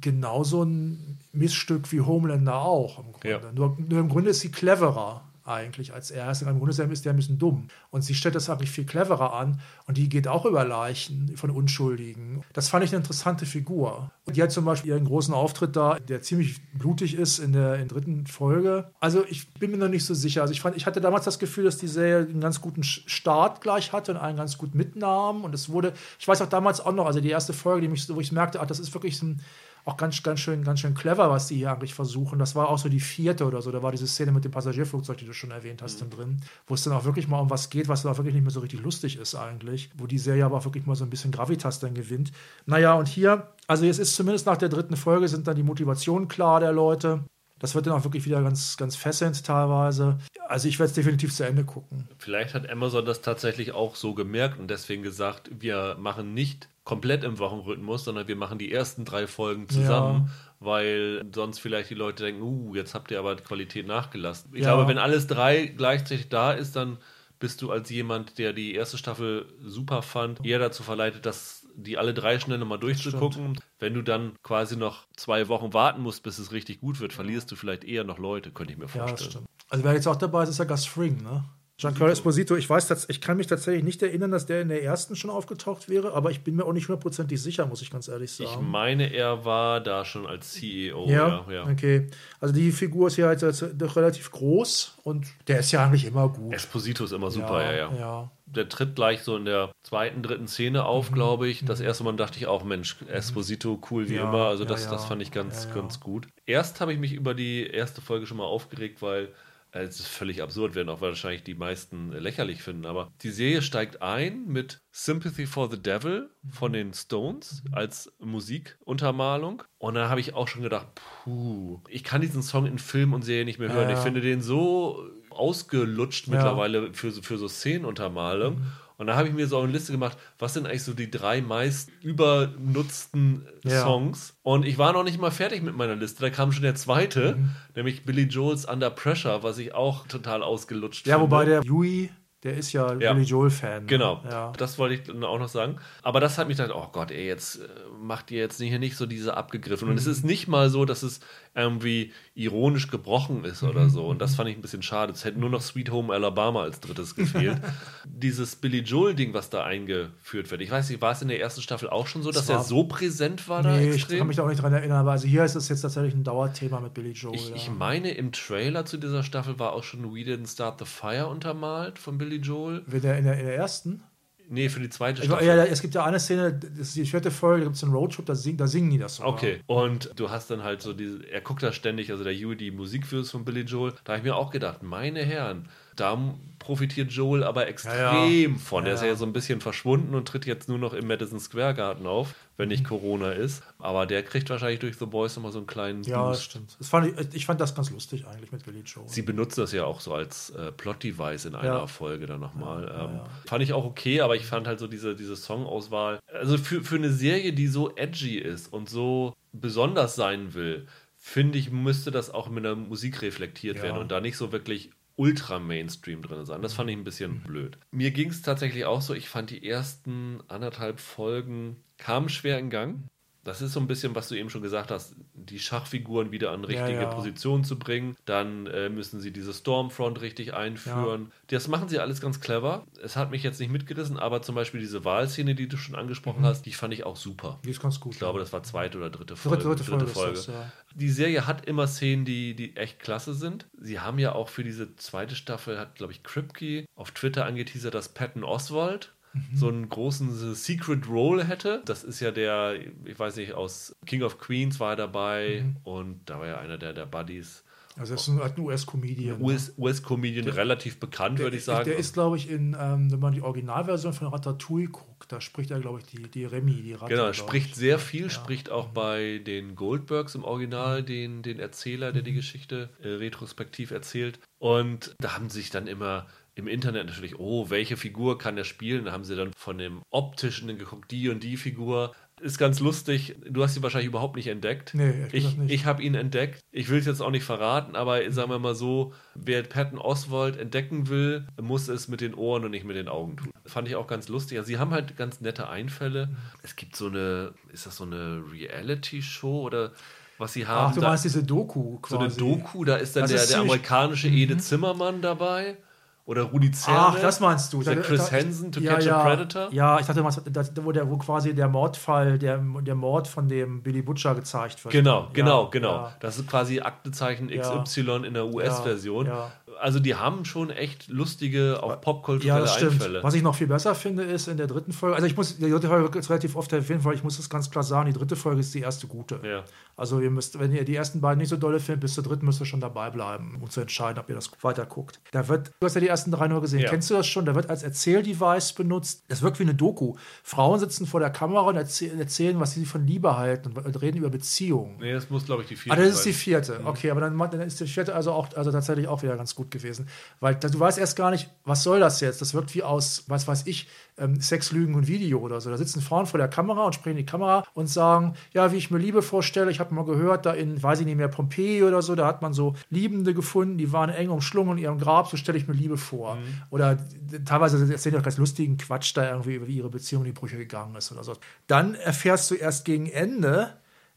Speaker 2: genauso ein Missstück wie Homelander auch im Grunde.
Speaker 1: Ja.
Speaker 2: Nur, nur im Grunde ist sie cleverer eigentlich als er. Also Im Grunde ist der ein bisschen dumm. Und sie stellt das eigentlich viel cleverer an. Und die geht auch über Leichen von Unschuldigen. Das fand ich eine interessante Figur. Und die hat zum Beispiel ihren großen Auftritt da, der ziemlich blutig ist in der, in der dritten Folge. Also ich bin mir noch nicht so sicher. Also ich, fand, ich hatte damals das Gefühl, dass die Serie einen ganz guten Start gleich hatte und einen ganz gut mitnahm. Und es wurde, ich weiß auch damals auch noch, also die erste Folge, die mich, wo ich merkte, ach, das ist wirklich ein auch ganz, ganz schön, ganz schön clever, was die hier eigentlich versuchen. Das war auch so die vierte oder so. Da war diese Szene mit dem Passagierflugzeug, die du schon erwähnt hast,
Speaker 1: Mhm.
Speaker 2: dann drin, wo es dann auch wirklich mal um was geht, was dann auch wirklich nicht mehr so richtig lustig ist eigentlich. Wo die Serie aber auch wirklich mal so ein bisschen Gravitas dann gewinnt. Naja, und hier, also jetzt ist zumindest nach der dritten Folge sind dann die Motivationen klar der Leute. Das wird dann auch wirklich wieder ganz, ganz fesselnd teilweise. Also ich werde es definitiv zu Ende gucken.
Speaker 1: Vielleicht hat Amazon das tatsächlich auch so gemerkt und deswegen gesagt, wir machen nicht komplett im Wochenrhythmus, sondern wir machen die ersten drei Folgen zusammen, weil sonst vielleicht die Leute denken, uh, jetzt habt ihr aber die Qualität nachgelassen. Ich
Speaker 2: Ja.
Speaker 1: glaube, wenn alles drei gleichzeitig da ist, dann bist du als jemand, der die erste Staffel super fand, eher dazu verleitet, dass die alle drei schnell nochmal durchzugucken. Wenn du dann quasi noch zwei Wochen warten musst, bis es richtig gut wird, verlierst du vielleicht eher noch Leute, könnte ich mir
Speaker 2: Ja,
Speaker 1: vorstellen.
Speaker 2: das stimmt. Also wer jetzt auch dabei ist, ist ja Gus Fring, ne? Giancarlo Esposito, ich weiß, ich kann mich tatsächlich nicht erinnern, dass der in der ersten schon aufgetaucht wäre, aber ich bin mir auch nicht hundertprozentig sicher, muss ich ganz ehrlich
Speaker 1: Ich
Speaker 2: sagen.
Speaker 1: meine, er war da schon als CEO.
Speaker 2: ja,
Speaker 1: ja, ja.
Speaker 2: okay. Also die Figur ist ja jetzt, jetzt doch relativ groß und der ist ja eigentlich immer gut.
Speaker 1: Esposito ist immer super, ja, ja.
Speaker 2: ja.
Speaker 1: Der tritt gleich so in der zweiten, dritten Szene auf,
Speaker 2: Mhm.
Speaker 1: glaube ich. Das erste Mal dachte ich auch, Mensch, Esposito, cool wie
Speaker 2: Ja,
Speaker 1: immer. Also
Speaker 2: ja,
Speaker 1: das,
Speaker 2: ja.
Speaker 1: das fand ich ganz,
Speaker 2: Ja, ja.
Speaker 1: ganz gut. Erst habe ich mich über die erste Folge schon mal aufgeregt, weil Es ist völlig absurd, werden auch wahrscheinlich die meisten lächerlich finden, aber die Serie steigt ein mit Sympathy for the Devil von den Stones als Musikuntermalung. Und dann habe ich auch schon gedacht, puh, ich kann diesen Song in Film und Serie nicht mehr hören.
Speaker 2: Ja, ja.
Speaker 1: Ich finde den so ausgelutscht
Speaker 2: Ja.
Speaker 1: mittlerweile für, so- für so Szenenuntermalung.
Speaker 2: Mhm.
Speaker 1: Und da habe ich mir so eine Liste gemacht, was sind eigentlich so die drei meist übernutzten
Speaker 2: Ja.
Speaker 1: Songs. Und ich war noch nicht mal fertig mit meiner Liste. Da kam schon der zweite,
Speaker 2: Mhm.
Speaker 1: nämlich Billy Joel's Under Pressure, was ich auch total ausgelutscht
Speaker 2: Ja,
Speaker 1: finde.
Speaker 2: wobei der Yui, der ist ja,
Speaker 1: Ja.
Speaker 2: Billy Joel-Fan. ne?
Speaker 1: Genau,
Speaker 2: Ja.
Speaker 1: das wollte ich dann auch noch sagen. Aber das hat mich dann, oh Gott, ey, jetzt äh, macht ihr jetzt hier nicht so diese abgegriffen. Und es
Speaker 2: Mhm.
Speaker 1: ist nicht mal so, dass es irgendwie ironisch gebrochen ist oder
Speaker 2: Mhm.
Speaker 1: so. Und das fand ich ein bisschen schade. Es hätte nur noch Sweet Home Alabama als drittes gefehlt. Dieses Billy Joel-Ding, was da eingeführt wird. Ich weiß nicht, war es in der ersten Staffel auch schon so, dass
Speaker 2: war-
Speaker 1: er so präsent war da
Speaker 2: Nee, ich
Speaker 1: extrem?
Speaker 2: kann mich da auch nicht dran erinnern, aber also hier ist es jetzt tatsächlich ein Dauerthema mit Billy Joel.
Speaker 1: Ich,
Speaker 2: ja.
Speaker 1: ich meine, im Trailer zu dieser Staffel war auch schon We Didn't Start the Fire untermalt von Billy Joel.
Speaker 2: Wenn der in, der, in der ersten?
Speaker 1: Nee, für die zweite Staffel.
Speaker 2: ja, es gibt ja eine Szene, das ist die vierte Folge, da gibt es einen Roadtrip, da, sing, da singen die das sogar.
Speaker 1: Okay, und du hast dann halt so diese, er guckt da ständig, also der Yui, die Musikvideos von Billy Joel, da habe ich mir auch gedacht, meine Herren, da profitiert Joel aber extrem
Speaker 2: Ja,
Speaker 1: von. Der
Speaker 2: Ja,
Speaker 1: ist ja
Speaker 2: ja.
Speaker 1: so ein bisschen verschwunden und tritt jetzt nur noch im Madison Square Garden auf, wenn nicht Corona ist. Aber der kriegt wahrscheinlich durch The Boys nochmal so einen kleinen
Speaker 2: Ja, das
Speaker 1: Boost.
Speaker 2: stimmt. Fand ich, ich fand das ganz lustig eigentlich mit Billy Joel.
Speaker 1: Sie benutzen das ja auch so als äh, Plot-Device in einer
Speaker 2: Ja.
Speaker 1: Folge dann nochmal.
Speaker 2: Ja,
Speaker 1: ähm,
Speaker 2: ja.
Speaker 1: Fand ich auch okay, aber ich fand halt so diese, diese Songauswahl, also für, für eine Serie, die so edgy ist und so besonders sein will, finde ich, müsste das auch mit der Musik reflektiert
Speaker 2: Ja.
Speaker 1: werden und da nicht so wirklich ultra Mainstream drin sein. Das fand ich ein bisschen blöd. Mir ging es tatsächlich auch so, ich fand die ersten anderthalb Folgen kamen schwer in Gang. Das ist so ein bisschen, was du eben schon gesagt hast, die Schachfiguren wieder an richtige
Speaker 2: ja.
Speaker 1: Position zu bringen. Dann äh, müssen sie diese Stormfront richtig einführen. Das machen sie alles ganz clever. Es hat mich jetzt nicht mitgerissen, aber zum Beispiel diese Wahlszene, die du schon angesprochen hast, die fand ich auch super.
Speaker 2: Die ist ganz gut.
Speaker 1: Ich glaube, das war zweite oder dritte Folge.
Speaker 2: dritte, dritte Folge. ist das, ja.
Speaker 1: Die Serie hat immer Szenen, die, die echt klasse sind. Sie haben ja auch für diese zweite Staffel, hat, glaube ich, Kripke auf Twitter angeteasert, dass Patton Oswald
Speaker 2: Mhm.
Speaker 1: so einen großen Secret Role hätte. Das ist ja der, ich weiß nicht, aus King of Queens war er dabei
Speaker 2: Mhm.
Speaker 1: und da war ja einer der, der Buddies.
Speaker 2: Also, das ist ein, halt ein US-Comedian. ne?
Speaker 1: US US-Comedian, relativ bekannt, würde ich sagen.
Speaker 2: Der ist, glaube ich, in, ähm, wenn man die Originalversion von Ratatouille guckt, da spricht er, glaube ich, die, die Remy, die Ratte.
Speaker 1: Genau, er spricht
Speaker 2: ich.
Speaker 1: sehr viel, spricht auch bei den Goldbergs im Original, den, den Erzähler, der
Speaker 2: Mhm.
Speaker 1: die Geschichte äh, retrospektiv erzählt. Und da haben sich dann immer im Internet natürlich, oh, welche Figur kann er spielen? Da haben sie dann von dem Optischen geguckt, die und die Figur. Ist ganz lustig. Du hast ihn wahrscheinlich überhaupt nicht entdeckt.
Speaker 2: Nee,
Speaker 1: ich
Speaker 2: nicht.
Speaker 1: ich habe ihn entdeckt. Ich will es jetzt auch nicht verraten, aber sagen wir mal so, wer Patton Oswald entdecken will, muss es mit den Ohren und nicht mit den Augen tun. Fand ich auch ganz lustig. Also sie haben halt ganz nette Einfälle. Es gibt so eine, ist das so eine Reality-Show oder was sie haben?
Speaker 2: Ach, du
Speaker 1: Da-
Speaker 2: meinst diese Doku
Speaker 1: so
Speaker 2: quasi.
Speaker 1: eine Doku, da ist dann
Speaker 2: Das
Speaker 1: der,
Speaker 2: ist
Speaker 1: der amerikanische Ede Zimmermann dabei. Oder Rudi Zerne.
Speaker 2: Ach, das meinst du.
Speaker 1: Der Chris Hansen, To
Speaker 2: ja,
Speaker 1: Catch
Speaker 2: ja,
Speaker 1: a Predator.
Speaker 2: Ja, ich dachte, das- wo, der, wo quasi der Mordfall, der, der Mord von dem Billy Butcher gezeigt wird.
Speaker 1: Genau,
Speaker 2: Ja,
Speaker 1: genau, genau.
Speaker 2: ja.
Speaker 1: Das ist quasi Aktezeichen. XY in der US-Version.
Speaker 2: Ja, ja.
Speaker 1: Also die haben schon echt lustige, auch
Speaker 2: Ja,
Speaker 1: popkulturelle
Speaker 2: das stimmt.
Speaker 1: Einfälle.
Speaker 2: Was ich noch viel besser finde, ist in der dritten Folge, also ich muss, die dritte Folge ist relativ oft erwähnt, weil ich muss das ganz klar sagen, die dritte Folge ist die erste gute.
Speaker 1: Ja.
Speaker 2: Also ihr müsst, wenn ihr die ersten beiden nicht so dolle findet, bis zur dritten müsst ihr schon dabei bleiben, um zu entscheiden, ob ihr das weiter guckt. Da wird, du hast ja die ersten drei nur gesehen,
Speaker 1: Ja.
Speaker 2: kennst du das schon? Da wird als Erzähldevice benutzt. Das wirkt wie eine Doku. Frauen sitzen vor der Kamera und erzäh erzählen, was sie von Liebe halten und, reden über Beziehungen.
Speaker 1: Nee, das muss, glaube ich, die
Speaker 2: Ah,
Speaker 1: vierte
Speaker 2: das ist die
Speaker 1: sein.
Speaker 2: vierte. Okay, aber dann, dann ist die vierte also auch also tatsächlich auch wieder ganz gut gewesen. Weil da- du weißt erst gar nicht, was soll das jetzt? Das wirkt wie aus, was weiß ich, ähm, Sex, Lügen und Video oder so. Da sitzen Frauen vor der Kamera und sprechen in die Kamera und sagen, ja, wie ich mir Liebe vorstelle. Ich habe mal gehört, da in, weiß ich nicht mehr, Pompeji oder so, da hat man so Liebende gefunden, die waren eng umschlungen in ihrem Grab, so stelle ich mir Liebe vor. Oder d- teilweise erzählen die auch ganz lustigen Quatsch da irgendwie, wie ihre Beziehung in die Brüche gegangen ist oder so. Dann erfährst du erst gegen Ende,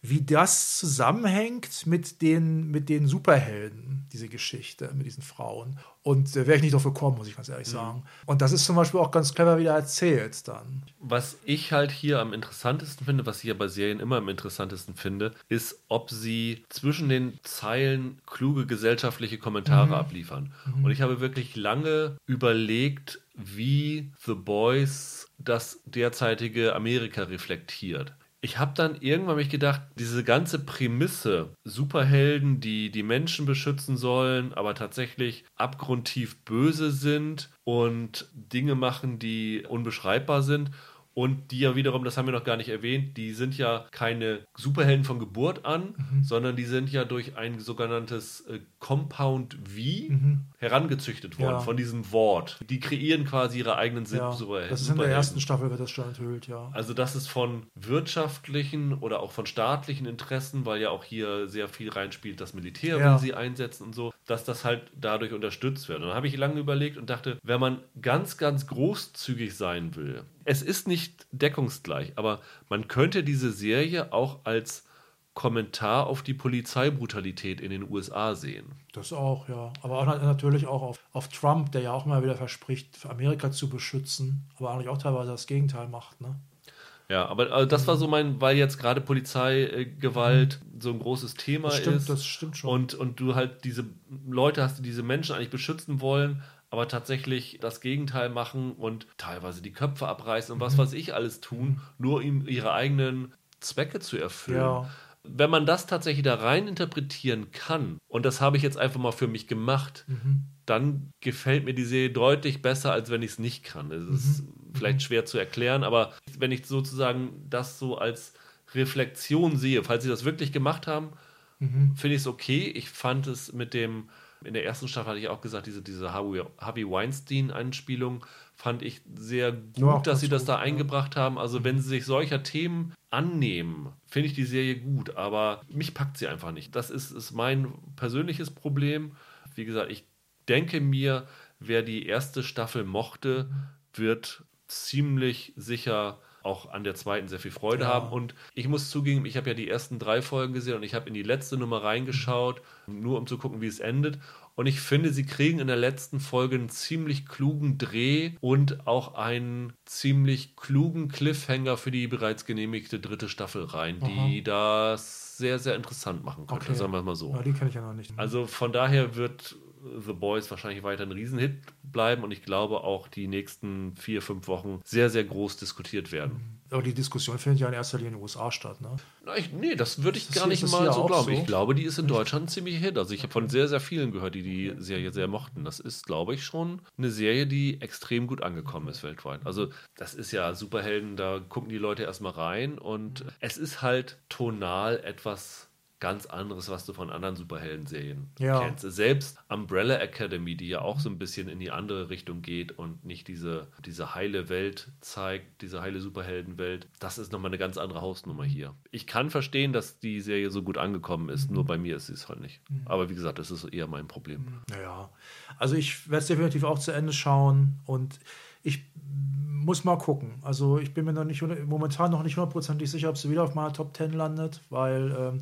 Speaker 2: wie das zusammenhängt mit den, mit den Superhelden, diese Geschichte, mit diesen Frauen. Und äh, wäre ich nicht drauf gekommen, muss ich ganz ehrlich sagen. Und das ist zum Beispiel auch ganz clever wieder erzählt dann.
Speaker 1: Was ich halt hier am interessantesten finde, was ich ja bei Serien immer am interessantesten finde, ist, ob sie zwischen den Zeilen kluge gesellschaftliche Kommentare abliefern. Und ich habe wirklich lange überlegt, wie The Boys das derzeitige Amerika reflektiert. Ich habe dann irgendwann mich gedacht, diese ganze Prämisse, Superhelden, die die Menschen beschützen sollen, aber tatsächlich abgrundtief böse sind und Dinge machen, die unbeschreibbar sind und die ja wiederum, das haben wir noch gar nicht erwähnt, die sind ja keine Superhelden von Geburt an, mhm. sondern die sind ja durch ein sogenanntes äh, Compound V mhm. herangezüchtet worden, ja. von diesem Wort. Die kreieren quasi ihre eigenen ja,
Speaker 2: Superhelden. Das ist in der ersten Staffel, wird das schon enthüllt, ja.
Speaker 1: Also das ist von wirtschaftlichen oder auch von staatlichen Interessen, weil ja auch hier sehr viel reinspielt, das Militär ja. will sie einsetzen und so, dass das halt dadurch unterstützt wird. Und dann habe ich lange überlegt und dachte, wenn man ganz, ganz großzügig sein will, es ist nicht deckungsgleich, aber man könnte diese Serie auch als Kommentar auf die Polizeibrutalität in den USA sehen.
Speaker 2: Das auch, ja. Aber auch, natürlich auch auf, auf Trump, der ja auch immer wieder verspricht, Amerika zu beschützen, aber eigentlich auch teilweise das Gegenteil macht, ne?
Speaker 1: Ja, aber also das war so mein, weil jetzt gerade Polizeigewalt mhm. so ein großes Thema
Speaker 2: das stimmt,
Speaker 1: ist.
Speaker 2: Das stimmt schon.
Speaker 1: Und, und du halt diese Leute hast, die diese Menschen eigentlich beschützen wollen, aber tatsächlich das Gegenteil machen und teilweise die Köpfe abreißen und was mhm. weiß ich alles tun, nur um ihre eigenen Zwecke zu erfüllen. Ja. Wenn man das tatsächlich da rein interpretieren kann, und das habe ich jetzt einfach mal für mich gemacht, mhm. dann gefällt mir die Serie deutlich besser, als wenn ich es nicht kann. Es mhm. ist vielleicht schwer zu erklären, aber wenn ich sozusagen das so als Reflexion sehe, falls sie das wirklich gemacht haben, mhm. finde ich es okay. Ich fand es mit dem in der ersten Staffel hatte ich auch gesagt, diese, diese Harvey Weinstein-Anspielung fand ich sehr gut, ja, dass sie das gut, da ja. eingebracht haben. Also, wenn sie sich solcher Themen annehmen, finde ich die Serie gut, aber mich packt sie einfach nicht. Das ist, ist mein persönliches Problem. Wie gesagt, ich denke mir, wer die erste Staffel mochte, wird ziemlich sicher auch an der zweiten sehr viel Freude ja. haben. Und ich muss zugeben, ich habe ja die ersten drei Folgen gesehen und ich habe in die letzte Nummer reingeschaut, nur um zu gucken, wie es endet. Und ich finde, sie kriegen in der letzten Folge einen ziemlich klugen Dreh und auch einen ziemlich klugen Cliffhanger für die bereits genehmigte dritte Staffel rein, Aha. die das sehr, sehr interessant machen könnte, okay. sagen wir mal so.
Speaker 2: Ja, die kenne ich ja noch nicht.
Speaker 1: Also von daher wird The Boys wahrscheinlich weiter ein Riesenhit bleiben und ich glaube auch die nächsten vier, fünf Wochen sehr, sehr groß diskutiert werden.
Speaker 2: Aber die Diskussion findet ja in erster Linie in den USA statt, ne?
Speaker 1: Ich, nee, das würde ich das gar nicht mal so glauben. So? Ich glaube, die ist in Deutschland ziemlich Hit. Also ich habe von sehr, sehr vielen gehört, die die Serie sehr mochten. Das ist, glaube ich, schon eine Serie, die extrem gut angekommen ist weltweit. Also das ist ja Superhelden, da gucken die Leute erstmal rein und es ist halt tonal etwas ganz anderes, was du von anderen Superhelden-Serien ja. kennst. Selbst Umbrella Academy, die ja auch so ein bisschen in die andere Richtung geht und nicht diese, diese heile Welt zeigt, diese heile Superheldenwelt, das ist nochmal eine ganz andere Hausnummer hier. Ich kann verstehen, dass die Serie so gut angekommen ist, mhm. nur bei mir ist sie es halt nicht. Mhm. Aber wie gesagt, das ist eher mein Problem.
Speaker 2: Naja, also ich werde es definitiv auch zu Ende schauen und ich muss mal gucken. Also ich bin mir noch nicht momentan noch nicht hundertprozentig sicher, ob sie wieder auf meiner Top 10 landet, weil ähm,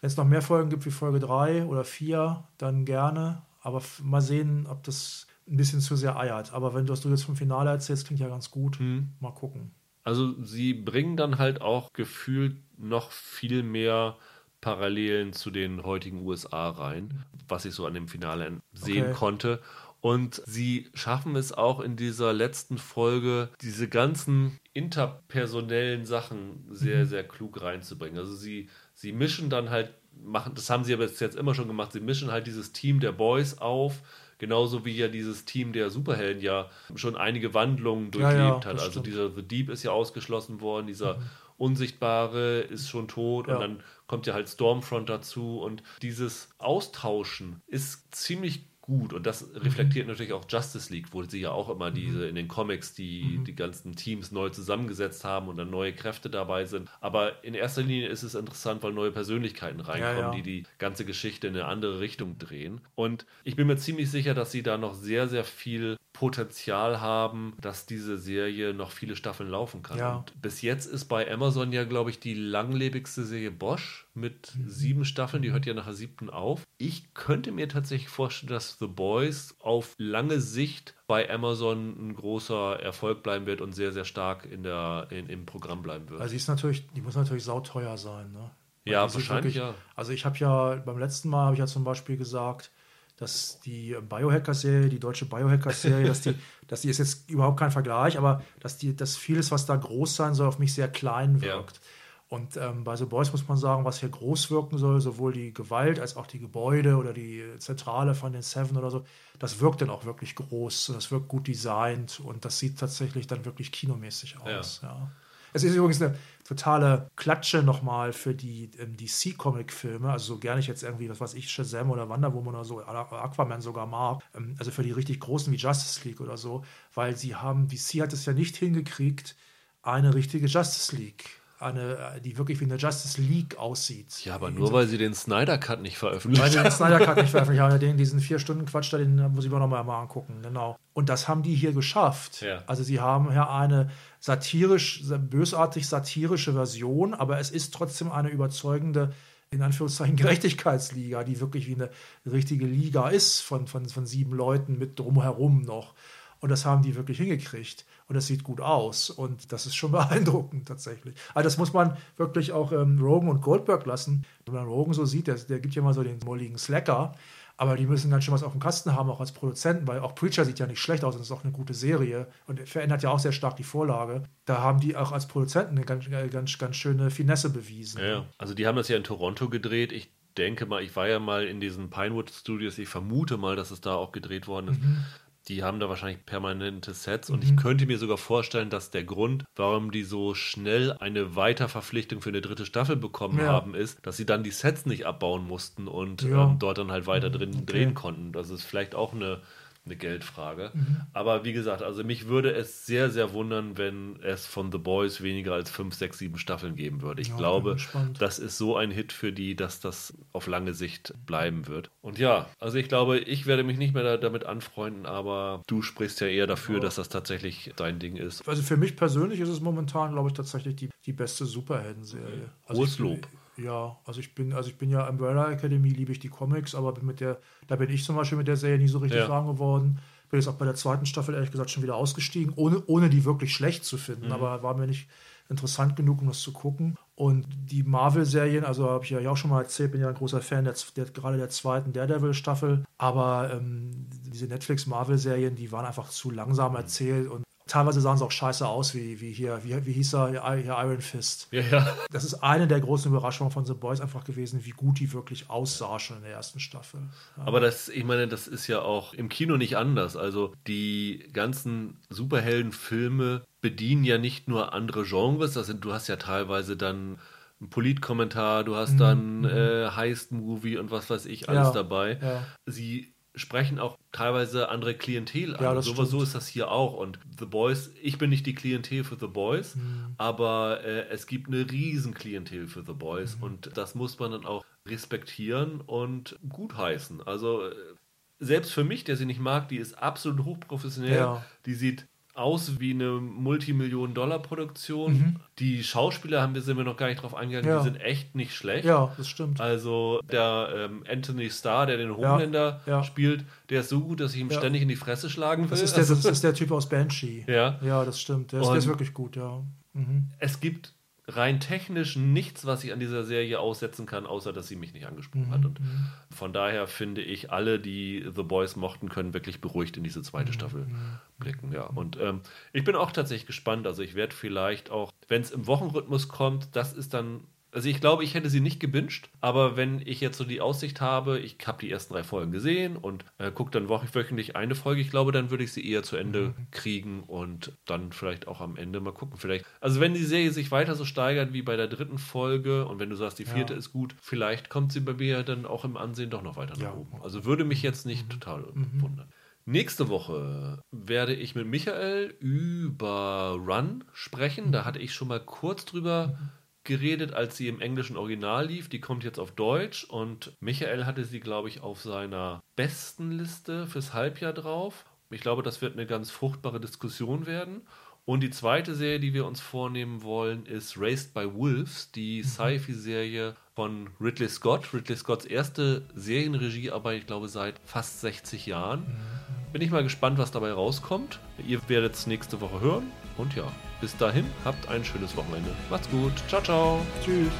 Speaker 2: wenn es noch mehr Folgen gibt wie Folge 3 oder 4, dann gerne. Aber mal sehen, ob das ein bisschen zu sehr eiert. Aber wenn du, du jetzt vom Finale erzählst, klingt ja ganz gut. Hm. Mal gucken.
Speaker 1: Also sie bringen dann halt auch gefühlt noch viel mehr Parallelen zu den heutigen USA rein, was ich so an dem Finale sehen okay. konnte. Und sie schaffen es auch in dieser letzten Folge, diese ganzen interpersonellen Sachen sehr, mhm. sehr klug reinzubringen. Also sie sie mischen dann halt, machen, das haben sie aber jetzt immer schon gemacht, sie mischen halt dieses Team der Boys auf, genauso wie ja dieses Team der Superhelden ja schon einige Wandlungen durchlebt ja, ja, hat. Also stimmt. dieser The Deep ist ja ausgeschlossen worden, dieser mhm. Unsichtbare ist schon tot ja. und dann kommt ja halt Stormfront dazu und dieses Austauschen ist ziemlich gut. Und das reflektiert mhm. natürlich auch Justice League, wo sie ja auch immer diese mhm. in den Comics die, mhm. die ganzen Teams neu zusammengesetzt haben und dann neue Kräfte dabei sind. Aber in erster Linie ist es interessant, weil neue Persönlichkeiten reinkommen, ja, ja. die die ganze Geschichte in eine andere Richtung drehen. Und ich bin mir ziemlich sicher, dass sie da noch sehr, sehr viel Potenzial haben, dass diese Serie noch viele Staffeln laufen kann. Ja. Und bis jetzt ist bei Amazon ja, glaube ich, die langlebigste Serie Bosch mit mhm. sieben Staffeln. Die hört ja nach der siebten auf. Ich könnte mir tatsächlich vorstellen, dass The Boys auf lange Sicht bei Amazon ein großer Erfolg bleiben wird und sehr, sehr stark in der, in, im Programm bleiben wird.
Speaker 2: Also die, ist natürlich, die muss natürlich sauteuer sein. Ne?
Speaker 1: ja, wahrscheinlich wirklich, ja.
Speaker 2: Also ich habe ja beim letzten Mal habe ich ja zum Beispiel gesagt, dass die Biohacker-Serie, die deutsche Biohacker-Serie, dass die, dass die ist jetzt überhaupt kein Vergleich, aber dass die, dass vieles, was da groß sein soll, auf mich sehr klein wirkt. Ja. Und ähm, bei The Boys muss man sagen, was hier groß wirken soll, sowohl die Gewalt als auch die Gebäude oder die Zentrale von den Seven oder so, das wirkt dann auch wirklich groß. Das wirkt gut designt und das sieht tatsächlich dann wirklich kinomäßig aus. Ja. ja. Es ist übrigens eine totale Klatsche nochmal für die ähm, DC-Comic-Filme. Also so gerne ich jetzt irgendwie, was weiß ich, Shazam oder Wonder Woman oder so, Aquaman sogar mag. Ähm, also für die richtig großen wie Justice League oder so, weil sie haben, DC hat es ja nicht hingekriegt, eine richtige Justice League eine, die wirklich wie eine Justice League aussieht.
Speaker 1: Ja, aber nur weil sie den Snyder Cut nicht veröffentlicht
Speaker 2: haben. Weil sie den Snyder Cut nicht veröffentlicht haben, den, diesen vier Stunden Quatsch da, den muss ich mir nochmal mal angucken, genau. Und das haben die hier geschafft. Ja. Also sie haben ja eine satirisch, bösartig satirische Version, aber es ist trotzdem eine überzeugende in Anführungszeichen Gerechtigkeitsliga, die wirklich wie eine richtige Liga ist von, von, von sieben Leuten mit drumherum noch. Und das haben die wirklich hingekriegt. Und das sieht gut aus. Und das ist schon beeindruckend tatsächlich. Also das muss man wirklich auch ähm, Rogan und Goldberg lassen. Wenn man Rogan so sieht, der, der gibt ja mal so den molligen Slacker. Aber die müssen ganz schön was auf dem Kasten haben, auch als Produzenten, weil auch Preacher sieht ja nicht schlecht aus und ist auch eine gute Serie und verändert ja auch sehr stark die Vorlage. Da haben die auch als Produzenten eine ganz, ganz, ganz schöne Finesse bewiesen.
Speaker 1: Ja, also die haben das ja in Toronto gedreht. Ich denke mal, ich war ja mal in diesen Pinewood Studios, ich vermute mal, dass es da auch gedreht worden ist. Mhm die haben da wahrscheinlich permanente Sets und mhm. ich könnte mir sogar vorstellen, dass der Grund, warum die so schnell eine Weiterverpflichtung für eine dritte Staffel bekommen ja. haben, ist, dass sie dann die Sets nicht abbauen mussten und ja. ähm, dort dann halt weiter drin okay. drehen konnten. Das ist vielleicht auch eine eine Geldfrage. Mhm. Aber wie gesagt, also mich würde es sehr, sehr wundern, wenn es von The Boys weniger als fünf, sechs, sieben Staffeln geben würde. Ich ja, glaube, das ist so ein Hit für die, dass das auf lange Sicht bleiben wird. Und ja, also ich glaube, ich werde mich nicht mehr da, damit anfreunden, aber du sprichst ja eher dafür, ja. dass das tatsächlich dein Ding ist.
Speaker 2: Also für mich persönlich ist es momentan, glaube ich, tatsächlich die, die beste Superhelden-Serie.
Speaker 1: Also Hohes Lob.
Speaker 2: Ja, also ich bin, also ich bin ja Umbrella Academy, liebe ich die Comics, aber mit der, da bin ich zum Beispiel mit der Serie nie so richtig ja. warm geworden. Bin jetzt auch bei der zweiten Staffel ehrlich gesagt schon wieder ausgestiegen, ohne, ohne die wirklich schlecht zu finden, mhm. aber war mir nicht interessant genug, um das zu gucken. Und die Marvel-Serien, also habe ich ja auch schon mal erzählt, bin ja ein großer Fan der, der gerade der zweiten Daredevil-Staffel, aber ähm, diese Netflix-Marvel-Serien, die waren einfach zu langsam erzählt und Teilweise sahen sie auch scheiße aus, wie, wie hier, wie, wie hieß er, hier Iron Fist.
Speaker 1: Ja, ja.
Speaker 2: Das ist eine der großen Überraschungen von The Boys einfach gewesen, wie gut die wirklich aussah schon in der ersten Staffel.
Speaker 1: Ja. Aber das, ich meine, das ist ja auch im Kino nicht anders. Also die ganzen Superheldenfilme bedienen ja nicht nur andere Genres, das sind, du hast ja teilweise dann ein Politkommentar, du hast mhm. dann mhm. äh, Heist-Movie und was weiß ich alles ja, dabei. Ja. Sie sprechen auch teilweise andere Klientel an. Ja, so, so, ist das hier auch. Und The Boys, ich bin nicht die Klientel für The Boys, mhm. aber äh, es gibt eine riesen Klientel für The Boys mhm. und das muss man dann auch respektieren und gutheißen. Also äh, selbst für mich, der sie nicht mag, die ist absolut hochprofessionell. Ja. Die sieht aus wie eine Multimillionen-Dollar-Produktion. Mhm. Die Schauspieler haben wir, sind wir noch gar nicht drauf eingegangen, ja. die sind echt nicht schlecht.
Speaker 2: Ja, das stimmt.
Speaker 1: Also der ähm, Anthony Starr, der den Homelander ja. Ja. spielt, der ist so gut, dass ich ihm ständig in die Fresse schlagen will.
Speaker 2: Das ist der, das ist der Typ aus Banshee.
Speaker 1: Ja.
Speaker 2: Ja, das stimmt. Der ist, der ist wirklich gut, ja. Mhm.
Speaker 1: Es gibt rein technisch nichts, was ich an dieser Serie aussetzen kann, außer dass sie mich nicht angesprochen mhm. hat. Und von daher finde ich, alle, die The Boys mochten, können wirklich beruhigt in diese zweite mhm. Staffel mhm. blicken. Ja. Und ähm, ich bin auch tatsächlich gespannt. Also ich werde vielleicht auch, wenn es im Wochenrhythmus kommt, das ist dann also ich glaube, ich hätte sie nicht gewünscht, aber wenn ich jetzt so die Aussicht habe, ich habe die ersten drei Folgen gesehen und äh, gucke dann wöchentlich eine Folge, ich glaube, dann würde ich sie eher zu Ende mhm. kriegen und dann vielleicht auch am Ende mal gucken. Vielleicht, also wenn die Serie sich weiter so steigert wie bei der dritten Folge und wenn du sagst, die vierte ja. ist gut, vielleicht kommt sie bei mir dann auch im Ansehen doch noch weiter nach ja. oben. Also würde mich jetzt nicht mhm. total mhm. wundern. Nächste Woche werde ich mit Michael über Run sprechen. Da hatte ich schon mal kurz drüber mhm geredet, als sie im englischen Original lief. Die kommt jetzt auf Deutsch und Michael hatte sie, glaube ich, auf seiner besten Liste fürs Halbjahr drauf. Ich glaube, das wird eine ganz fruchtbare Diskussion werden. Und die zweite Serie, die wir uns vornehmen wollen, ist Raised by Wolves, die mhm. Sci-Fi-Serie von Ridley Scott. Ridley Scotts erste Serienregiearbeit, ich glaube, seit fast 60 Jahren. Mhm. Bin ich mal gespannt, was dabei rauskommt. Ihr werdet es nächste Woche hören. Und ja, bis dahin, habt ein schönes Wochenende. Macht's gut. Ciao, ciao.
Speaker 2: Tschüss.